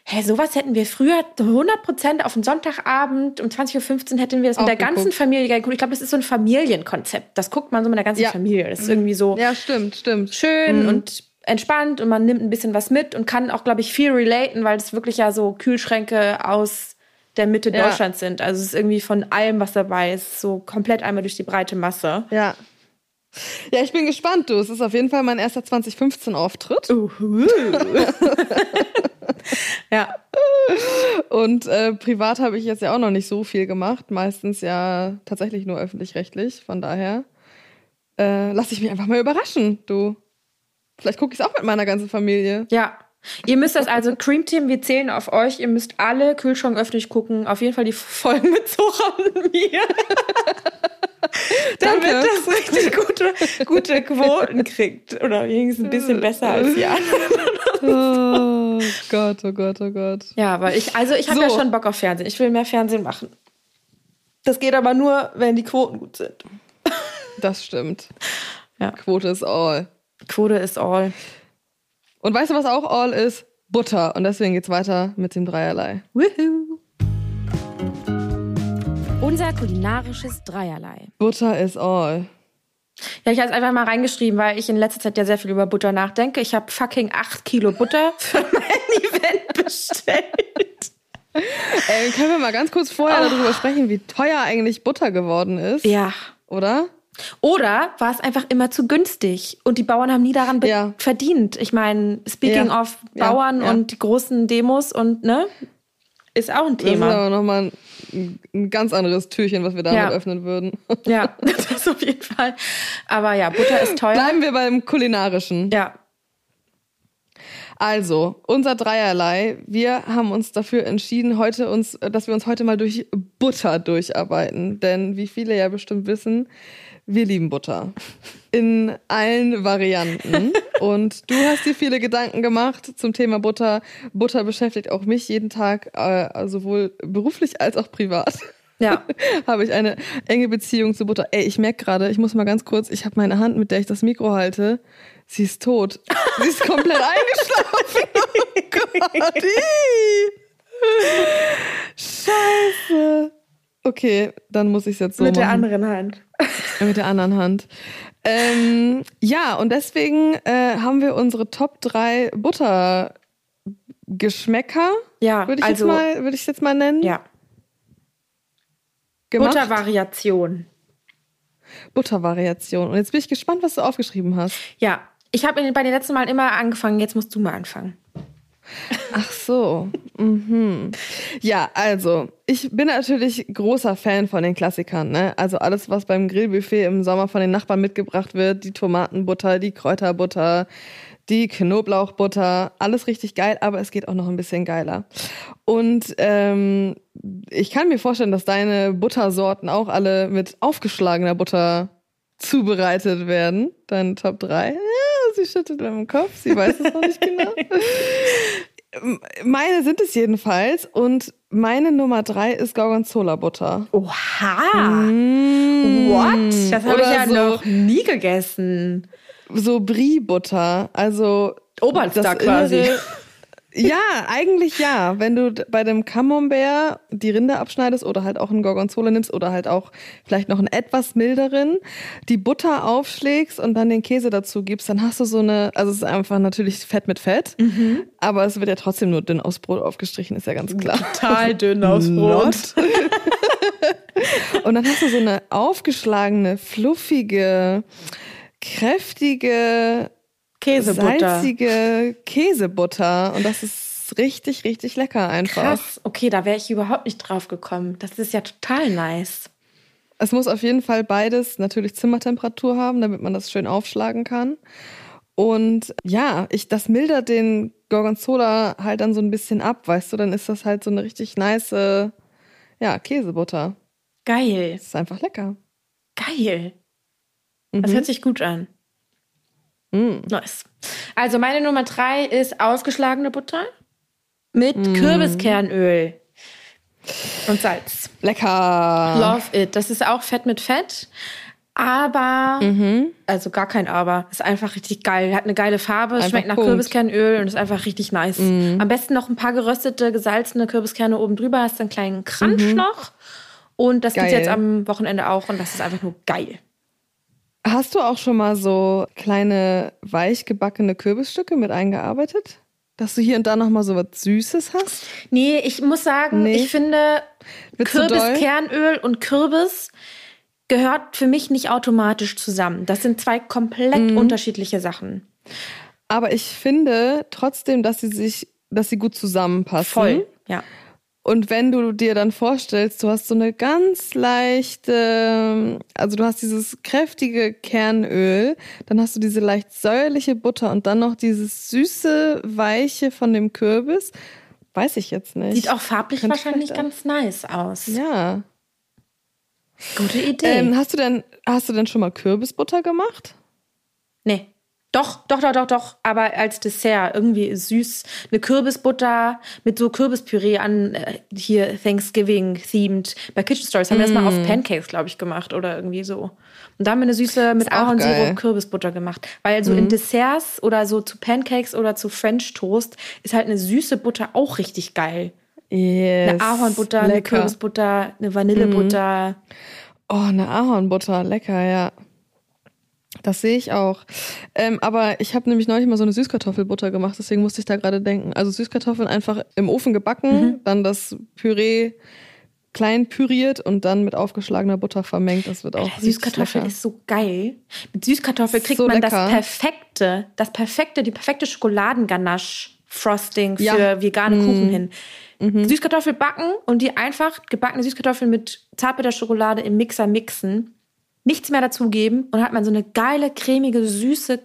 B: hä, sowas hätten wir früher 100% auf den Sonntagabend um 20.15 Uhr hätten wir das mit der ganzen. Familie geguckt. Ich glaube, das ist so ein Familienkonzept. Das guckt man so mit der ganzen
C: Ja.
B: Familie. Das ist irgendwie so
C: Ja, stimmt, stimmt.
B: schön und entspannt und man nimmt ein bisschen was mit und kann auch, glaube ich, viel relaten, weil es wirklich ja so Kühlschränke aus der Mitte
C: Ja.
B: Deutschlands sind. Also es ist irgendwie von allem, was dabei ist, so komplett einmal durch die breite Masse.
C: Ja. Ja, ich bin gespannt, du. Es ist auf jeden Fall mein erster 2015-Auftritt.
B: Uhu. [LAUGHS] ja,
C: Und äh, privat habe ich jetzt ja auch noch nicht so viel gemacht. Meistens ja tatsächlich nur öffentlich-rechtlich. Von daher äh, lasse ich mich einfach mal überraschen, du. Vielleicht gucke ich es auch mit meiner ganzen Familie.
B: ja. Ihr müsst das also, Cream Team, wir zählen auf euch. Ihr müsst alle Kühlschrank öffentlich gucken. Auf jeden Fall die Folgen mit Zora und mir. Damit
C: Danke.
B: das richtig gute, gute Quoten kriegt. Oder wenigstens ein bisschen besser als die anderen.
C: Oh Gott, oh Gott, oh Gott.
B: Ja, weil ich, also ich habe ja
C: So.
B: schon Bock auf Fernsehen. Ich will mehr Fernsehen machen. Das geht aber nur, wenn die Quoten gut sind.
C: Das stimmt.
B: Ja.
C: Quote ist all.
B: Quote ist all.
C: Und weißt du, was auch all ist? Butter. Und deswegen geht's weiter mit dem Dreierlei.
B: Woohoo. Unser kulinarisches Dreierlei.
C: Butter is all.
B: Ja, ich habe es einfach mal reingeschrieben, weil ich in letzter Zeit ja sehr viel über Butter nachdenke. Ich habe fucking 8 Kilo Butter [LAUGHS] für mein [LAUGHS] Event bestellt.
C: Ey, können wir mal ganz kurz vorher oh. darüber sprechen, wie teuer eigentlich Butter geworden ist?
B: Ja.
C: Oder?
B: Oder war es einfach immer zu günstig und die Bauern haben nie daran ja. verdient. Ich meine, speaking ja. of Bauern ja. und die großen Demos und ne, ist auch ein Thema.
C: Das ist aber nochmal ein, ein ganz anderes Türchen, was wir damit öffnen würden.
B: Ja, [LAUGHS] [LAUGHS] das ist auf jeden Fall. Aber ja, Butter ist teuer.
C: Bleiben wir beim kulinarischen.
B: Ja.
C: Also, unser Dreierlei. Wir haben uns dafür entschieden, heute uns, dass wir uns heute mal durch Butter durcharbeiten. Denn wie viele ja bestimmt wissen, wir lieben Butter. In allen Varianten. Und du hast dir viele Gedanken gemacht zum Thema Butter. Butter beschäftigt auch mich jeden Tag, äh, sowohl beruflich als auch privat.
B: Ja. [LAUGHS]
C: habe ich eine enge Beziehung zu Butter. Ey, ich merke gerade, ich muss mal ganz kurz, ich habe meine Hand, mit der ich das Mikro halte. Sie ist tot. Sie ist komplett [LAUGHS] eingeschlafen. oh Gott. [LAUGHS] Scheiße. Okay, dann muss ich es jetzt so
B: Mit
C: machen.
B: der anderen Hand. [LAUGHS]
C: Mit der anderen Hand. Ähm, ja, und deswegen äh, haben wir unsere Top 3 Buttergeschmäcker.
B: Ja,
C: würde ich,
B: also,
C: jetzt mal, würd ich jetzt mal nennen.
B: Ja.
C: Gemacht.
B: Buttervariation.
C: Buttervariation. Und jetzt bin ich gespannt, was du aufgeschrieben hast.
B: Ja, ich habe bei den letzten Malen immer angefangen, jetzt musst du mal anfangen.
C: Ach so. Mhm. Ja, also, ich bin natürlich großer Fan von den Klassikern. Ne? Also alles, was beim Grillbuffet im Sommer von den Nachbarn mitgebracht wird, die Tomatenbutter, die Kräuterbutter, die Knoblauchbutter, alles richtig geil, aber es geht auch noch ein bisschen geiler. Und ähm, ich kann mir vorstellen, dass deine Buttersorten auch alle mit aufgeschlagener Butter zubereitet werden. Deine Top 3. Ja, sie schüttelt mit dem Kopf, sie weiß es noch nicht genau. [LAUGHS] Meine sind es jedenfalls und meine Nummer drei ist Gorgonzola-Butter.
B: Oha! Mm, What? Das habe ich ja so, noch nie gegessen.
C: So Brie-Butter, also
B: Oberster quasi. [LAUGHS]
C: Ja, eigentlich ja. Wenn du bei dem Camembert die Rinde abschneidest oder halt auch einen Gorgonzola nimmst oder halt auch vielleicht noch einen etwas milderen, die Butter aufschlägst und dann den Käse dazu gibst, dann hast du so eine, also es ist einfach natürlich Fett mit Fett, mhm. aber es wird ja trotzdem nur dünn aus Brot aufgestrichen, ist ja ganz klar.
B: Total dünn aus Brot. [LAUGHS]
C: und dann hast du so eine aufgeschlagene, fluffige, kräftige
B: Käsebutter.
C: Salzige Käsebutter. Und das ist richtig, richtig lecker einfach.
B: Krass. Okay, da wäre ich überhaupt nicht drauf gekommen. Das ist ja total nice.
C: Es muss auf jeden Fall beides natürlich Zimmertemperatur haben, damit man das schön aufschlagen kann. Und ja, ich, das mildert den Gorgonzola halt dann so ein bisschen ab, weißt du? Dann ist das halt so eine richtig nice, ja, Käsebutter.
B: Geil.
C: Das ist einfach lecker.
B: Geil. Das mhm. hört sich gut an. Mm. Nice. Also meine Nummer drei ist ausgeschlagene Butter mit mm. Kürbiskernöl und Salz.
C: Lecker.
B: Love it. Das ist auch Fett mit Fett. Aber, mhm. also gar kein Aber, ist einfach richtig geil. Hat eine geile Farbe, einfach schmeckt nach Punkt. Kürbiskernöl und ist einfach richtig nice. Mhm. Am besten noch ein paar geröstete, gesalzene Kürbiskerne oben drüber, hast einen kleinen Crunch mhm. noch. Und das gibt jetzt am Wochenende auch und das ist einfach nur geil.
C: Hast du auch schon mal so kleine weich gebackene Kürbisstücke mit eingearbeitet? Dass du hier und da noch mal so was Süßes hast?
B: Nee, ich muss sagen, nee. ich finde Kürbiskernöl und Kürbis gehört für mich nicht automatisch zusammen. Das sind zwei komplett mhm. unterschiedliche Sachen.
C: Aber ich finde trotzdem, dass sie sich, dass sie gut zusammenpassen.
B: Voll, ja.
C: Und wenn du dir dann vorstellst, du hast so eine ganz leichte, also du hast dieses kräftige Kernöl, dann hast du diese leicht säuerliche Butter und dann noch dieses süße, weiche von dem Kürbis. Weiß ich jetzt nicht.
B: Sieht auch farblich Könnte wahrscheinlich ganz nice aus.
C: Ja.
B: Gute Idee.
C: Ähm, hast du denn, hast du denn schon mal Kürbisbutter gemacht?
B: Nee. Doch, doch, doch, doch, doch. Aber als Dessert irgendwie süß. Eine Kürbisbutter mit so Kürbispüree an äh, hier Thanksgiving-themed. Bei Kitchen Stories haben wir das mal auf
C: Mm.
B: Pancakes, glaube ich, gemacht oder irgendwie so. Und da haben wir eine süße mit. Ahornsirup Kürbisbutter gemacht. Weil so in Desserts oder so zu Pancakes oder zu French Toast ist halt eine süße Butter auch richtig geil.
C: Yes.
B: Eine Ahornbutter, eine
C: lecker.
B: Kürbisbutter, eine Vanillebutter.
C: Oh, eine Ahornbutter, lecker, ja. Das sehe ich auch. Ähm, aber ich habe nämlich neulich mal so eine Süßkartoffelbutter gemacht, deswegen musste ich da gerade denken. Also Süßkartoffeln einfach im Ofen gebacken,
B: Mhm.
C: dann das Püree klein püriert und dann mit aufgeschlagener Butter vermengt. Das wird auch
B: Alter, Süßkartoffel ist so geil. Mit Süßkartoffel kriegt
C: So
B: man
C: lecker.
B: das perfekte, das perfekte, die perfekte Schokoladenganache-Frosting für
C: Ja. Mhm.
B: vegane Kuchen hin. Süßkartoffel backen und die einfach gebackene Süßkartoffel mit Zartbitterschokolade im Mixer mixen. Nichts mehr dazugeben und hat man so eine geile, cremige, süße,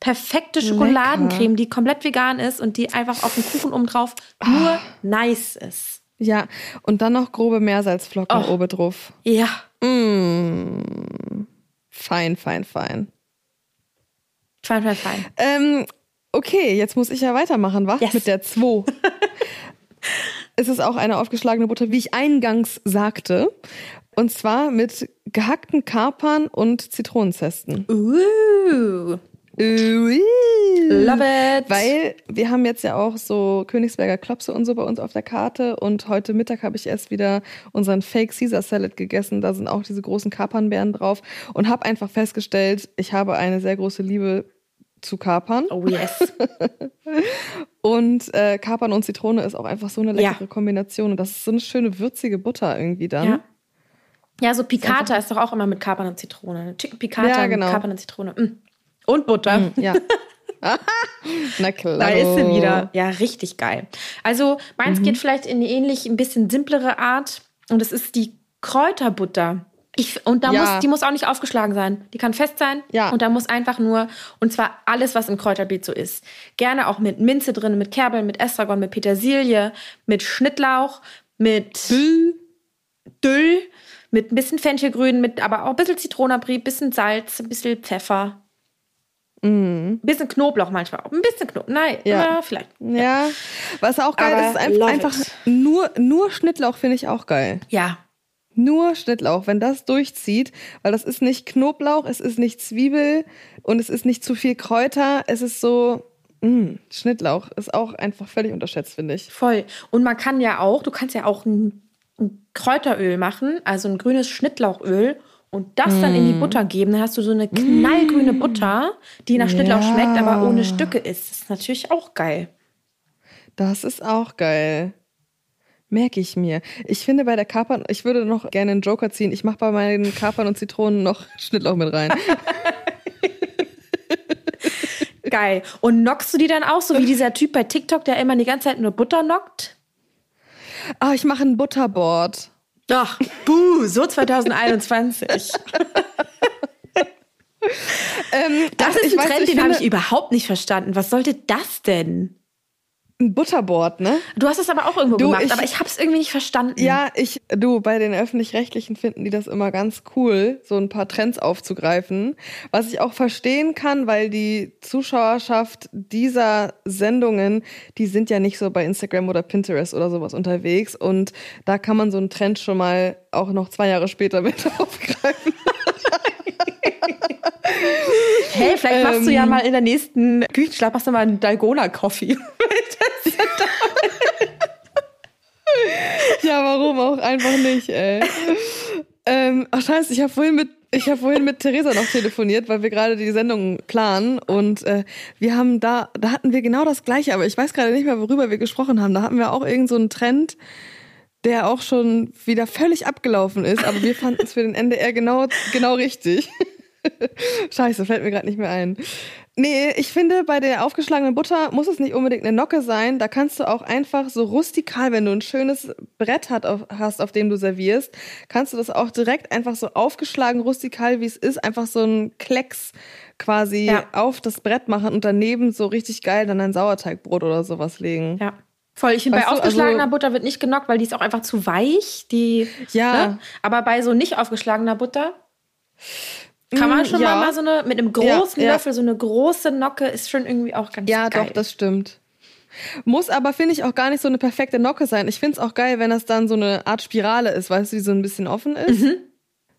B: perfekte Schokoladencreme, die komplett vegan ist und die einfach auf dem Kuchen oben drauf nur
C: Ah.
B: nice ist.
C: Ja, und dann noch grobe Meersalzflocken
B: Oh.
C: oben drauf.
B: Ja.
C: Mm. Fein, fein, fein.
B: Fein, fein, fein.
C: Ähm, okay, jetzt muss ich ja weitermachen, wa?
B: Yes.
C: Mit der 2. [LAUGHS] es ist auch eine aufgeschlagene Butter, wie ich eingangs sagte. Und zwar mit gehackten Kapern und Zitronenzesten.
B: Uh, love it.
C: Weil wir haben jetzt ja auch so Königsberger Klopse und so bei uns auf der Karte und heute Mittag habe ich erst wieder unseren Fake Caesar Salad gegessen. Da sind auch diese großen Kapernbeeren drauf und habe einfach festgestellt, ich habe eine sehr große Liebe zu Kapern
B: Oh yes. [LAUGHS]
C: und äh, Kapern und Zitrone ist auch einfach so eine leckere
B: Ja.
C: Kombination und das ist so eine schöne würzige Butter irgendwie dann.
B: Ja. Ja, so Piccata ist doch auch immer mit Kapern und Zitrone. Chicken Piccata
C: Ja, genau.
B: mit Kapern und Zitrone. Mm. Und Butter.
C: Ja. [LAUGHS] Na klar.
B: Da ist sie wieder. Ja, richtig geil. Also
C: Mhm.
B: meins geht vielleicht in eine ähnlich, ein bisschen simplere Art. Und es ist die Kräuterbutter. Ich, und da
C: Ja.
B: muss, die muss auch nicht aufgeschlagen sein. Die kann fest sein.
C: Ja.
B: Und da muss einfach nur, und zwar alles, was im Kräuterbeet so ist. Gerne auch mit Minze drin, mit Kerbeln, mit Estragon, mit Petersilie, mit Schnittlauch, mit Düll, mit ein bisschen Fenchelgrün, mit aber auch ein bisschen Zitronenabrieb, bisschen Salz, ein bisschen Pfeffer. Ein bisschen Knoblauch manchmal. auch. Ein bisschen Knoblauch. Nein.
C: Ja.
B: ja. vielleicht.
C: Ja, was auch geil
B: Aber
C: ist, ist einfach, einfach nur, nur Schnittlauch finde ich auch geil.
B: Ja.
C: Nur Schnittlauch, wenn das durchzieht, weil das ist nicht Knoblauch, es ist nicht Zwiebel und es ist nicht zu viel Kräuter, es ist so, mh, Schnittlauch ist auch einfach völlig unterschätzt, finde ich.
B: Voll. Und man kann ja auch, du kannst ja auch ein, ein Kräuteröl machen, also ein grünes Schnittlauchöl und das dann in die Butter geben. Dann hast du so eine knallgrüne Butter, die nach Schnittlauch
C: Ja.
B: schmeckt, aber ohne Stücke ist. Das ist natürlich auch geil.
C: Das ist auch geil. Merke ich mir. Ich finde bei der Kapern, ich würde noch gerne einen Joker ziehen. Ich mache bei meinen Kapern und Zitronen noch [LAUGHS] Schnittlauch mit rein. [LAUGHS]
B: Geil. Und knockst du die dann auch, so wie dieser Typ bei TikTok, der immer die ganze Zeit nur Butter knockt?
C: Ah, ich mache ein Butterboard.
B: Doch, buh, so 2021. [LAUGHS]
C: Ähm,
B: Das ist ein
C: weiß,
B: Trend,
C: ich
B: den habe ich überhaupt nicht verstanden. Was sollte das denn?
C: Ein Butterboard, ne?
B: Du hast es aber auch irgendwo
C: Du,
B: gemacht,
C: ich-
B: aber ich habe es irgendwie nicht verstanden.
C: Ja, ich, du, bei den Öffentlich-Rechtlichen finden die das immer ganz cool, so ein paar Trends aufzugreifen. Was ich auch verstehen kann, weil die Zuschauerschaft dieser Sendungen, die sind ja nicht so bei Instagram oder Pinterest oder sowas unterwegs. Und da kann man so einen Trend schon mal auch noch zwei Jahre später [LAUGHS] mit aufgreifen. [LAUGHS]
B: Hey, vielleicht machst du ja
C: Ähm.
B: mal in der nächsten Küchenschlag machst du mal einen Dalgona-Coffee.
C: Ja, warum auch einfach nicht, ey. ähm, ach scheiße, ich habe vorhin mit ich habe vorhin mit Theresa noch telefoniert, weil wir gerade die Sendung planen und äh, wir haben da da hatten wir genau das gleiche, aber ich weiß gerade nicht mehr, worüber wir gesprochen haben. Da hatten wir auch irgend so einen Trend, der auch schon wieder völlig abgelaufen ist, aber wir fanden es für den NDR genau genau richtig. [LAUGHS] Scheiße, fällt mir gerade nicht mehr ein. Nee, ich finde, bei der aufgeschlagenen Butter muss es nicht unbedingt eine Nocke sein. Da kannst du auch einfach so rustikal, wenn du ein schönes Brett hat, auf, hast, auf dem du servierst, kannst du das auch direkt einfach so aufgeschlagen, rustikal, wie es ist, einfach so ein Klecks quasi
B: Ja.
C: auf das Brett machen und daneben so richtig geil dann ein Sauerteigbrot oder sowas legen.
B: Ja. Voll. Ich finde, bei
C: du,
B: aufgeschlagener
C: also-
B: Butter wird nicht genockt, weil die ist auch einfach zu weich. Die,
C: Ja.
B: Ne? Aber bei so nicht aufgeschlagener Butter, Kann man
C: Mm,
B: schon
C: ja.
B: mal, so eine, mit einem großen
C: Ja, ja.
B: Löffel, so eine große Nocke ist schon irgendwie auch ganz
C: Ja,
B: geil.
C: doch, das stimmt. Muss aber, finde ich, auch gar nicht so eine perfekte Nocke sein. Ich finde es auch geil, wenn das dann so eine Art Spirale ist, weißt du, die so ein bisschen offen ist.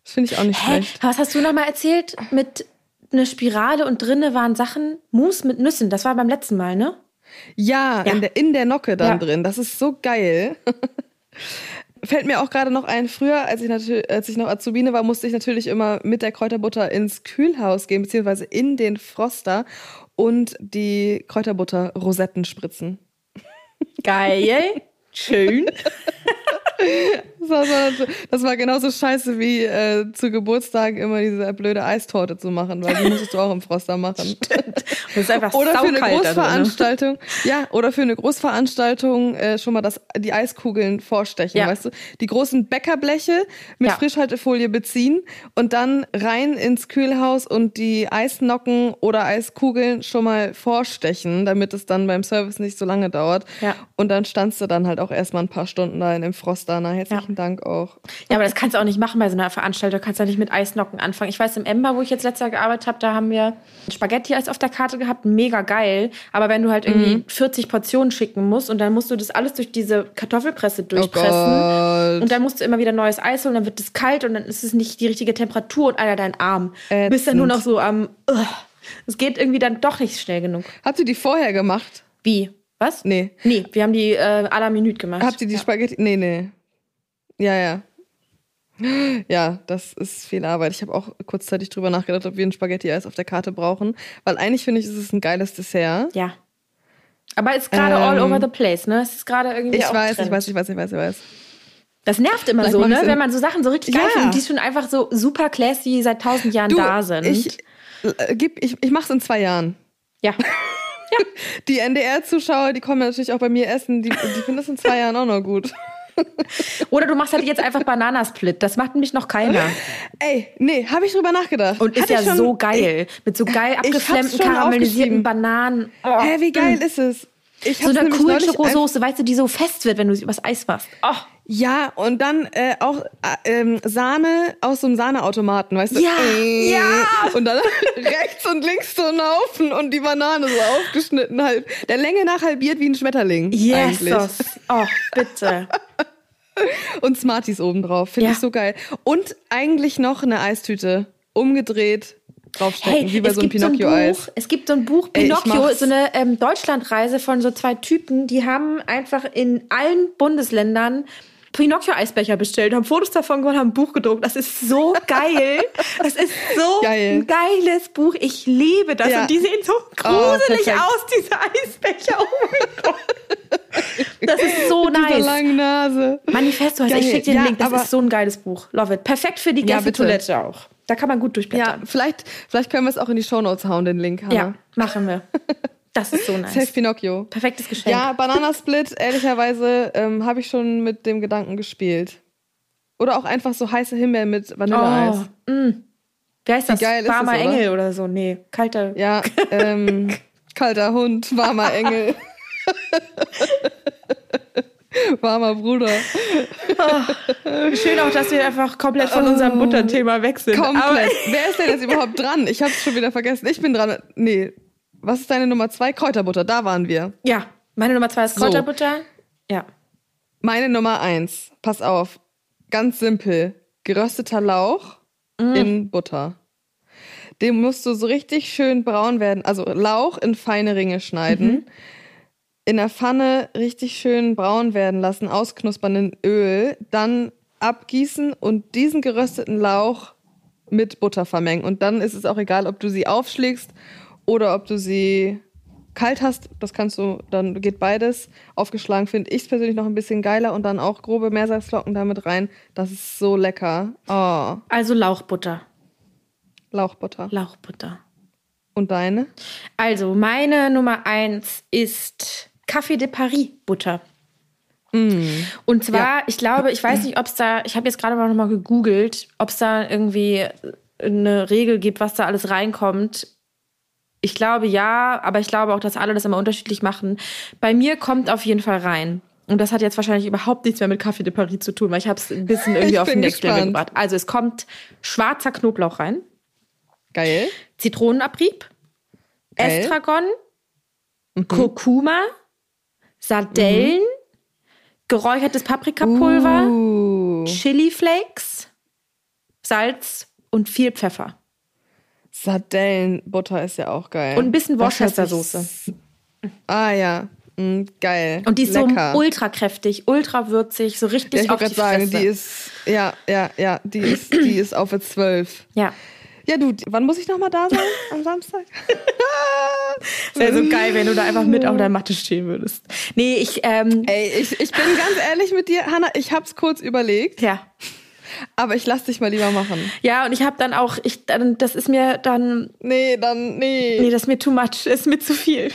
C: Das finde ich auch nicht
B: Mhm. Hä?
C: schlecht.
B: Was hast du noch mal erzählt mit einer Spirale und drinne waren Sachen, Mousse mit Nüssen. Das war beim letzten Mal, ne?
C: Ja,
B: Ja.
C: In, der, in der Nocke dann
B: Ja.
C: drin. Das ist so geil. [LAUGHS] Fällt mir auch gerade noch ein, früher, als ich, als ich noch Azubine war, musste ich natürlich immer mit der Kräuterbutter ins Kühlhaus gehen, beziehungsweise in den Froster und die Kräuterbutter Rosetten spritzen.
B: Geil. [LAUGHS] Schön. [LAUGHS]
C: Das war, so, das war genauso scheiße wie äh, zu Geburtstagen immer diese blöde Eistorte zu machen, weil die musstest du auch im Froster machen. [LAUGHS]
B: Das ist einfach
C: Oder für eine
B: ne?
C: Großveranstaltung, ja, oder für eine Großveranstaltung äh, schon mal das, die Eiskugeln vorstechen,
B: Ja.
C: weißt du? Die großen Bäckerbleche mit
B: Ja.
C: Frischhaltefolie beziehen und dann rein ins Kühlhaus und die Eisnocken oder Eiskugeln schon mal vorstechen, damit es dann beim Service nicht so lange dauert.
B: Ja.
C: Und dann standst du dann halt auch erstmal ein paar Stunden da in dem Froster. Na, herzlichen Dank auch.
B: Ja, aber das kannst du auch nicht machen bei so einer Veranstaltung. Du kannst ja nicht mit Eisnocken anfangen. Ich weiß, im Ember, wo ich jetzt letztes Jahr gearbeitet habe, da haben wir Spaghetti-Eis auf der Karte gehabt. Mega geil. Aber wenn du halt irgendwie 40 Portionen schicken musst und dann musst du das alles durch diese Kartoffelpresse durchpressen.
C: Gott.
B: und dann musst du immer wieder neues Eis holen, dann wird es kalt und dann ist es nicht die richtige Temperatur und Alter, dein Arm. Du bist dann nur noch so am. Es geht irgendwie dann doch nicht schnell genug.
C: Habt ihr die vorher gemacht?
B: Wie? Was?
C: Nee.
B: Nee, wir haben die äh, à la Minute gemacht.
C: Habt ihr die Spaghetti? Nee, nee. Ja, ja. Ja, das ist viel Arbeit. Ich habe auch kurzzeitig drüber nachgedacht, ob wir ein Spaghetti-Eis auf der Karte brauchen. Weil eigentlich finde ich, ist es ein geiles Dessert.
B: Ja. Aber es ist gerade all
C: Ähm,
B: over the place, ne? Es ist gerade irgendwie
C: Ich
B: auch
C: weiß,
B: Trend.
C: ich weiß, ich weiß, ich weiß, ich weiß.
B: Das nervt immer
C: Vielleicht
B: so, ne? Wenn man so Sachen so richtig geil
C: Ja.
B: findet, die schon einfach so super classy seit tausend Jahren da sind.
C: Ich, äh, gib, ich, ich mach's in zwei Jahren.
B: ja. [LAUGHS]
C: Die NDR-Zuschauer, die kommen natürlich auch bei mir essen, die, die finden das in zwei Jahren auch noch gut. [LAUGHS]
B: Oder du machst halt jetzt einfach Bananasplit. Das macht nämlich noch keiner. [LAUGHS]
C: Ey, nee, habe ich drüber nachgedacht.
B: Und ist ja
C: ich schon-
B: so geil. Mit so geil abgeflammten, karamellisierten. Bananen. Oh.
C: Hä, wie geil ist es? Ich
B: So einer
C: nämlich
B: coolen Schokosoße, weißt du, die so fest wird, wenn du sie übers Eis machst. Oh.
C: Ja, und dann äh, auch äh, ähm, Sahne aus so einem Sahneautomaten, weißt du?
B: Ja,
C: Äh,
B: ja.
C: Und dann [LAUGHS] rechts und links so ein Haufen und die Banane so aufgeschnitten halb. Der Länge nach halbiert wie ein Schmetterling. Eigentlich.
B: Jesus. Oh, bitte. [LAUGHS]
C: Und Smarties obendrauf. Finde
B: Ja.
C: ich so geil. Und eigentlich noch eine Eistüte. Umgedreht draufstecken, wie bei so einem
B: so ein
C: Pinocchio-Eis.
B: Buch, es gibt so ein Buch,
C: Ey,
B: Pinocchio,
C: mach's.
B: so eine ähm, Deutschlandreise von so zwei Typen, die haben einfach in allen Bundesländern Pinocchio-Eisbecher bestellt, haben Fotos davon gemacht, haben ein Buch gedruckt. Das ist so geil. Das ist so [LAUGHS]
C: Geil.
B: ein geiles Buch. Ich liebe das.
C: Ja.
B: Und die sehen so gruselig
C: perfekt.
B: aus, diese Eisbecher. Oh mein Gott. Das ist so
C: Mit
B: nice.
C: langen Nase.
B: Manifesto heißt, ich
C: Geil.
B: schicke dir den
C: Ja,
B: Link. Das ist so ein geiles Buch. Love it. Perfekt für die
C: Ja.
B: Gästetoilette auch. Da kann man gut
C: Ja,
B: durchblättern.
C: vielleicht, vielleicht können wir es auch in die Shownotes hauen, den Link. Hanna.
B: Ja, machen wir. [LAUGHS] Das ist so [LAUGHS] nice.
C: Safe Pinocchio.
B: Perfektes Geschenk.
C: Ja, Bananasplit, ehrlicherweise, ähm, habe ich schon mit dem Gedanken gespielt. Oder auch einfach so heiße Himbeeren mit Vanilleeis.
B: Oh, mm. Wie heißt das?
C: geil ist
B: Warmer
C: das, oder?
B: Engel oder so. Nee, kalter.
C: Ja, ähm, [LAUGHS] kalter Hund, warmer Engel. [LAUGHS] warmer Bruder.
B: Schön auch, dass wir einfach komplett von unserem Butterthema weg sind. Aber
C: Komplett. Wer ist denn jetzt überhaupt dran? Ich hab's schon wieder vergessen. Ich bin dran. Nee. Was ist deine Nummer zwei? Kräuterbutter. Da waren wir.
B: ja, meine Nummer zwei ist
C: So.
B: Kräuterbutter. Ja.
C: Meine Nummer eins. Pass auf. Ganz simpel. Gerösteter Lauch in Butter. Den musst du so richtig schön braun werden. Also Lauch in feine Ringe schneiden. In der Pfanne richtig schön braun werden lassen, ausknuspern in Öl, dann abgießen und diesen gerösteten Lauch mit Butter vermengen. Und dann ist es auch egal, ob du sie aufschlägst oder ob du sie kalt hast. Das kannst du, dann geht beides. Aufgeschlagen finde ich es persönlich noch ein bisschen geiler und dann auch grobe Meersalzflocken damit rein. Das ist so lecker. Oh,
B: Also Lauchbutter.
C: Lauchbutter.
B: Lauchbutter.
C: Und deine?
B: Also, meine Nummer eins ist Café de Paris Butter. Und zwar, ich glaube, ich weiß nicht, ob es da, ich habe jetzt gerade mal noch mal gegoogelt, ob es da irgendwie eine Regel gibt, was da alles reinkommt. Ich glaube ja, aber ich glaube auch, dass alle das immer unterschiedlich machen. Bei mir kommt auf jeden Fall rein. Und das hat jetzt wahrscheinlich überhaupt nichts mehr mit Café de Paris zu tun, weil ich habe es ein bisschen [LAUGHS] irgendwie
C: Ich
B: auf den Next Level gebracht. Also es kommt schwarzer Knoblauch rein,
C: Geil.
B: Zitronenabrieb,
C: Geil.
B: Estragon, Kurkuma, Sardellen, geräuchertes Paprikapulver,
C: Uh,
B: Chili Flakes, Salz und viel Pfeffer.
C: Sardellenbutter ist ja auch geil.
B: Und ein bisschen Worcestersoße.
C: Ah ja, mm, geil.
B: Und die ist
C: Lecker.
B: so ultra kräftig, ultra würzig, so richtig
C: ja, ich
B: auf
C: wollte
B: die
C: gerade sagen,
B: Fresse.
C: die ist, ja, ja, ja, die ist, die ist auf der 12.
B: ja.
C: Ja, du, wann muss ich nochmal da sein? [LAUGHS] Am Samstag?
B: Wäre so geil, wenn du da einfach mit auf der Matte stehen würdest. Nee, ich, ähm,
C: Ey, ich, ich bin ganz ehrlich mit dir, Hanna, ich hab's kurz überlegt,
B: ja.
C: Aber ich lass dich mal lieber machen.
B: Ja, und ich habe dann auch, ich, dann, das ist mir dann,
C: Nee, dann, nee.
B: nee, das ist mir too much, das ist mir zu viel.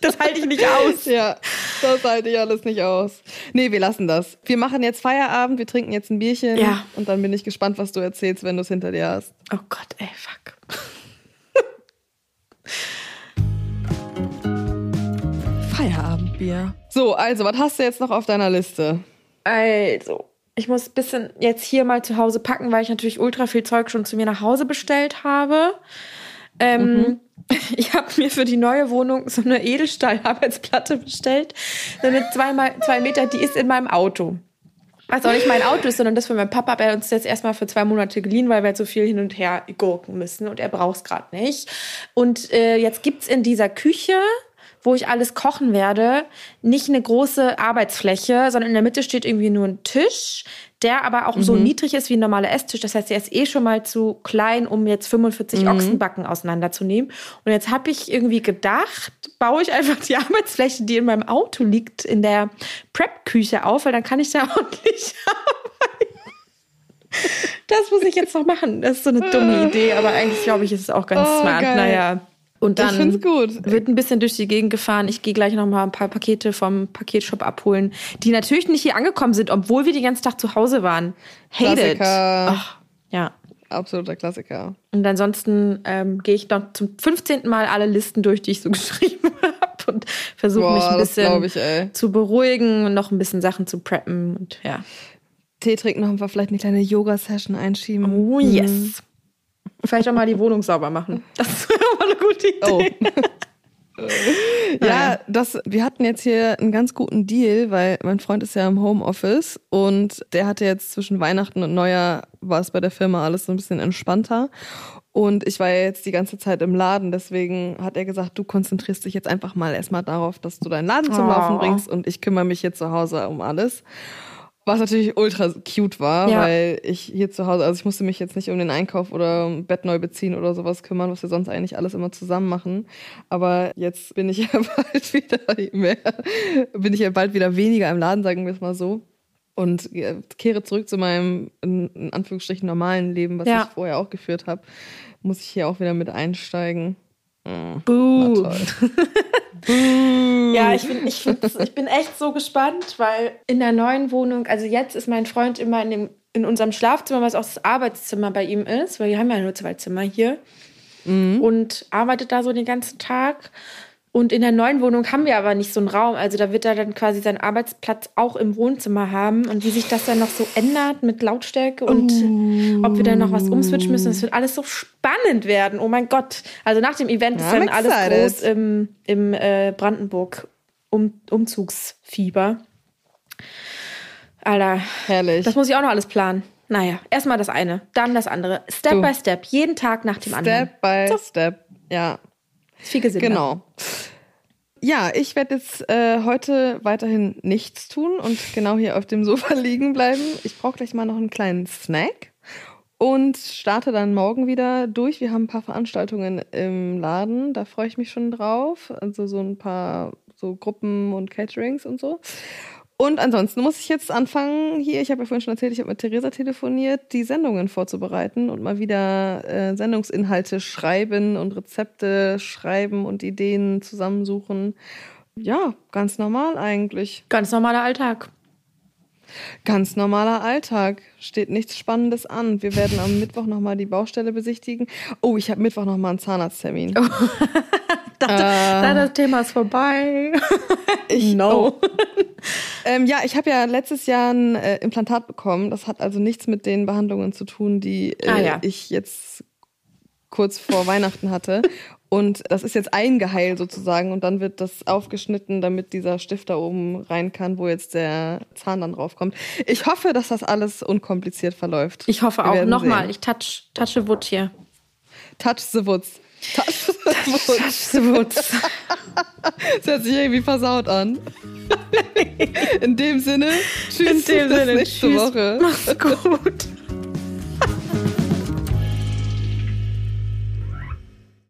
B: das halte ich nicht aus.
C: Ja, das halte ich alles nicht aus. Nee, wir lassen das. Wir machen jetzt Feierabend, wir trinken jetzt ein Bierchen
B: Ja.
C: und dann bin ich gespannt, was du erzählst, wenn du es hinter dir hast.
B: Oh Gott, ey, fuck. [LAUGHS]
C: Feierabendbier. So, also, was hast du jetzt noch auf deiner Liste?
B: Also, ich muss ein bisschen jetzt hier mal zu Hause packen, weil ich natürlich ultra viel Zeug schon zu mir nach Hause bestellt habe. Ähm, [LAUGHS] Ich habe mir für die neue Wohnung so eine Edelstahl-Arbeitsplatte bestellt. So eine zweimal zwei Meter, die ist in meinem Auto. Was auch nicht mein Auto ist, sondern das von meinem Papa. Aber er hat uns jetzt erstmal für zwei Monate geliehen, weil wir halt so viel hin und her gurken müssen und er braucht es gerade nicht. Und äh, jetzt gibt's in dieser Küche, wo ich alles kochen werde, nicht eine große Arbeitsfläche, sondern in der Mitte steht irgendwie nur ein Tisch, der aber auch so niedrig ist wie ein normaler Esstisch. Das heißt, der ist eh schon mal zu klein, um jetzt 45 Ochsenbacken auseinanderzunehmen. Und jetzt habe ich irgendwie gedacht, baue ich einfach die [LAUGHS] Arbeitsfläche, die in meinem Auto liegt, in der Prep-Küche auf, weil dann kann ich da [LAUGHS] ordentlich arbeiten. Das muss ich jetzt noch machen. Das ist so eine dumme Idee, aber eigentlich glaube ich, ist es auch ganz
C: Oh,
B: smart.
C: geil.
B: Naja. Und dann wird ein bisschen durch die Gegend gefahren. Ich gehe gleich noch mal ein paar Pakete vom Paketshop abholen, die natürlich nicht hier angekommen sind, obwohl wir den ganzen Tag zu Hause waren. Hate.
C: Klassiker.
B: Ach, ja.
C: Absoluter Klassiker.
B: Und ansonsten ähm, gehe ich noch zum 15. Mal alle Listen durch, die ich so [LAUGHS] geschrieben habe und versuche mich ein bisschen
C: ich,
B: zu beruhigen und noch ein bisschen Sachen zu preppen und ja.
C: Tee trinken noch wir vielleicht eine kleine Yoga-Session einschieben.
B: Oh yes. Vielleicht auch mal die Wohnung sauber machen. Das wäre mal eine gute Idee. [LAUGHS]
C: Oh. ja, das, wir hatten jetzt hier einen ganz guten Deal, weil mein Freund ist ja im Homeoffice und der hatte jetzt zwischen Weihnachten und Neujahr war es bei der Firma alles so ein bisschen entspannter. Und ich war ja jetzt die ganze Zeit im Laden, deswegen hat er gesagt, du konzentrierst dich jetzt einfach mal erstmal darauf, dass du deinen Laden zum
B: Oh.
C: Laufen bringst und ich kümmere mich hier zu Hause um alles. Was natürlich ultra cute war,
B: Ja.
C: weil ich hier zu Hause, also ich musste mich jetzt nicht um den Einkauf oder um Bett neu beziehen oder sowas kümmern, was wir sonst eigentlich alles immer zusammen machen. Aber jetzt bin ich [LAUGHS] ja bald wieder mehr, bin ich ja bald wieder weniger im Laden, sagen wir es mal so. Und äh, kehre zurück zu meinem, in, in Anführungsstrichen, normalen Leben, was
B: Ja.
C: ich vorher auch geführt habe. Muss ich hier auch wieder mit einsteigen.
B: Buh.
C: na toll. [LAUGHS]
B: Ja, ich bin, ich, ich bin echt so gespannt, weil in der neuen Wohnung, also jetzt ist mein Freund immer in, dem, in unserem Schlafzimmer, was auch das Arbeitszimmer bei ihm ist, weil wir haben ja nur zwei Zimmer hier und arbeitet da so den ganzen Tag. Und in der neuen Wohnung haben wir aber nicht so einen Raum. Also da wird er dann quasi seinen Arbeitsplatz auch im Wohnzimmer haben. Und wie sich das dann noch so ändert mit Lautstärke und ob wir dann noch was umswitchen müssen, das wird alles so spannend werden. Oh mein Gott. Also nach dem Event ist
C: I'm
B: dann alles groß im, im äh, Brandenburg um, Umzugsfieber. Alter,
C: Herrlich.
B: das muss ich auch noch alles planen. Naja, erstmal das eine, dann das andere. Step
C: Du.
B: by Step, jeden Tag nach dem anderen.
C: Step by
B: So.
C: Step. Ja,
B: Ist viel Gesinn.
C: Genau. Ja, ich werde jetzt äh, heute weiterhin nichts tun und genau hier auf dem Sofa [LAUGHS] liegen bleiben. Ich brauche gleich mal noch einen kleinen Snack und starte dann morgen wieder durch. Wir haben ein paar Veranstaltungen im Laden, da freue ich mich schon drauf. Also so ein paar so Gruppen und Caterings und so. Und ansonsten muss ich jetzt anfangen, hier, ich habe ja vorhin schon erzählt, ich habe mit Theresa telefoniert, die Sendungen vorzubereiten und mal wieder äh, Sendungsinhalte schreiben und Rezepte schreiben und Ideen zusammensuchen. Ja, ganz normal eigentlich.
B: Ganz normaler Alltag.
C: Ganz normaler Alltag. Steht nichts Spannendes an. Wir werden am Mittwoch nochmal die Baustelle besichtigen. Oh, ich habe Mittwoch nochmal einen Zahnarzttermin. [LAUGHS]
B: Dachte, da das Thema ist vorbei. [LAUGHS]
C: Ich,
B: no.
C: oh. Ähm, ja, ich habe ja letztes Jahr ein äh, Implantat bekommen. Das hat also nichts mit den Behandlungen zu tun, die äh,
B: Ah, ja.
C: ich jetzt kurz vor Weihnachten hatte. Und das ist jetzt eingeheilt sozusagen und dann wird das aufgeschnitten, damit dieser Stift da oben rein kann, wo jetzt der Zahn dann draufkommt. Ich hoffe, dass das alles unkompliziert verläuft.
B: Ich hoffe Wir auch. Nochmal, ich touch, touche Wood hier.
C: Touch the Woods. Touch the Woods. Touch the Woods. [LAUGHS] das hört sich irgendwie versaut an. [LAUGHS] In dem Sinne, tschüss. In dem Sinne,
B: nächste tschüss. Woche. Mach's gut.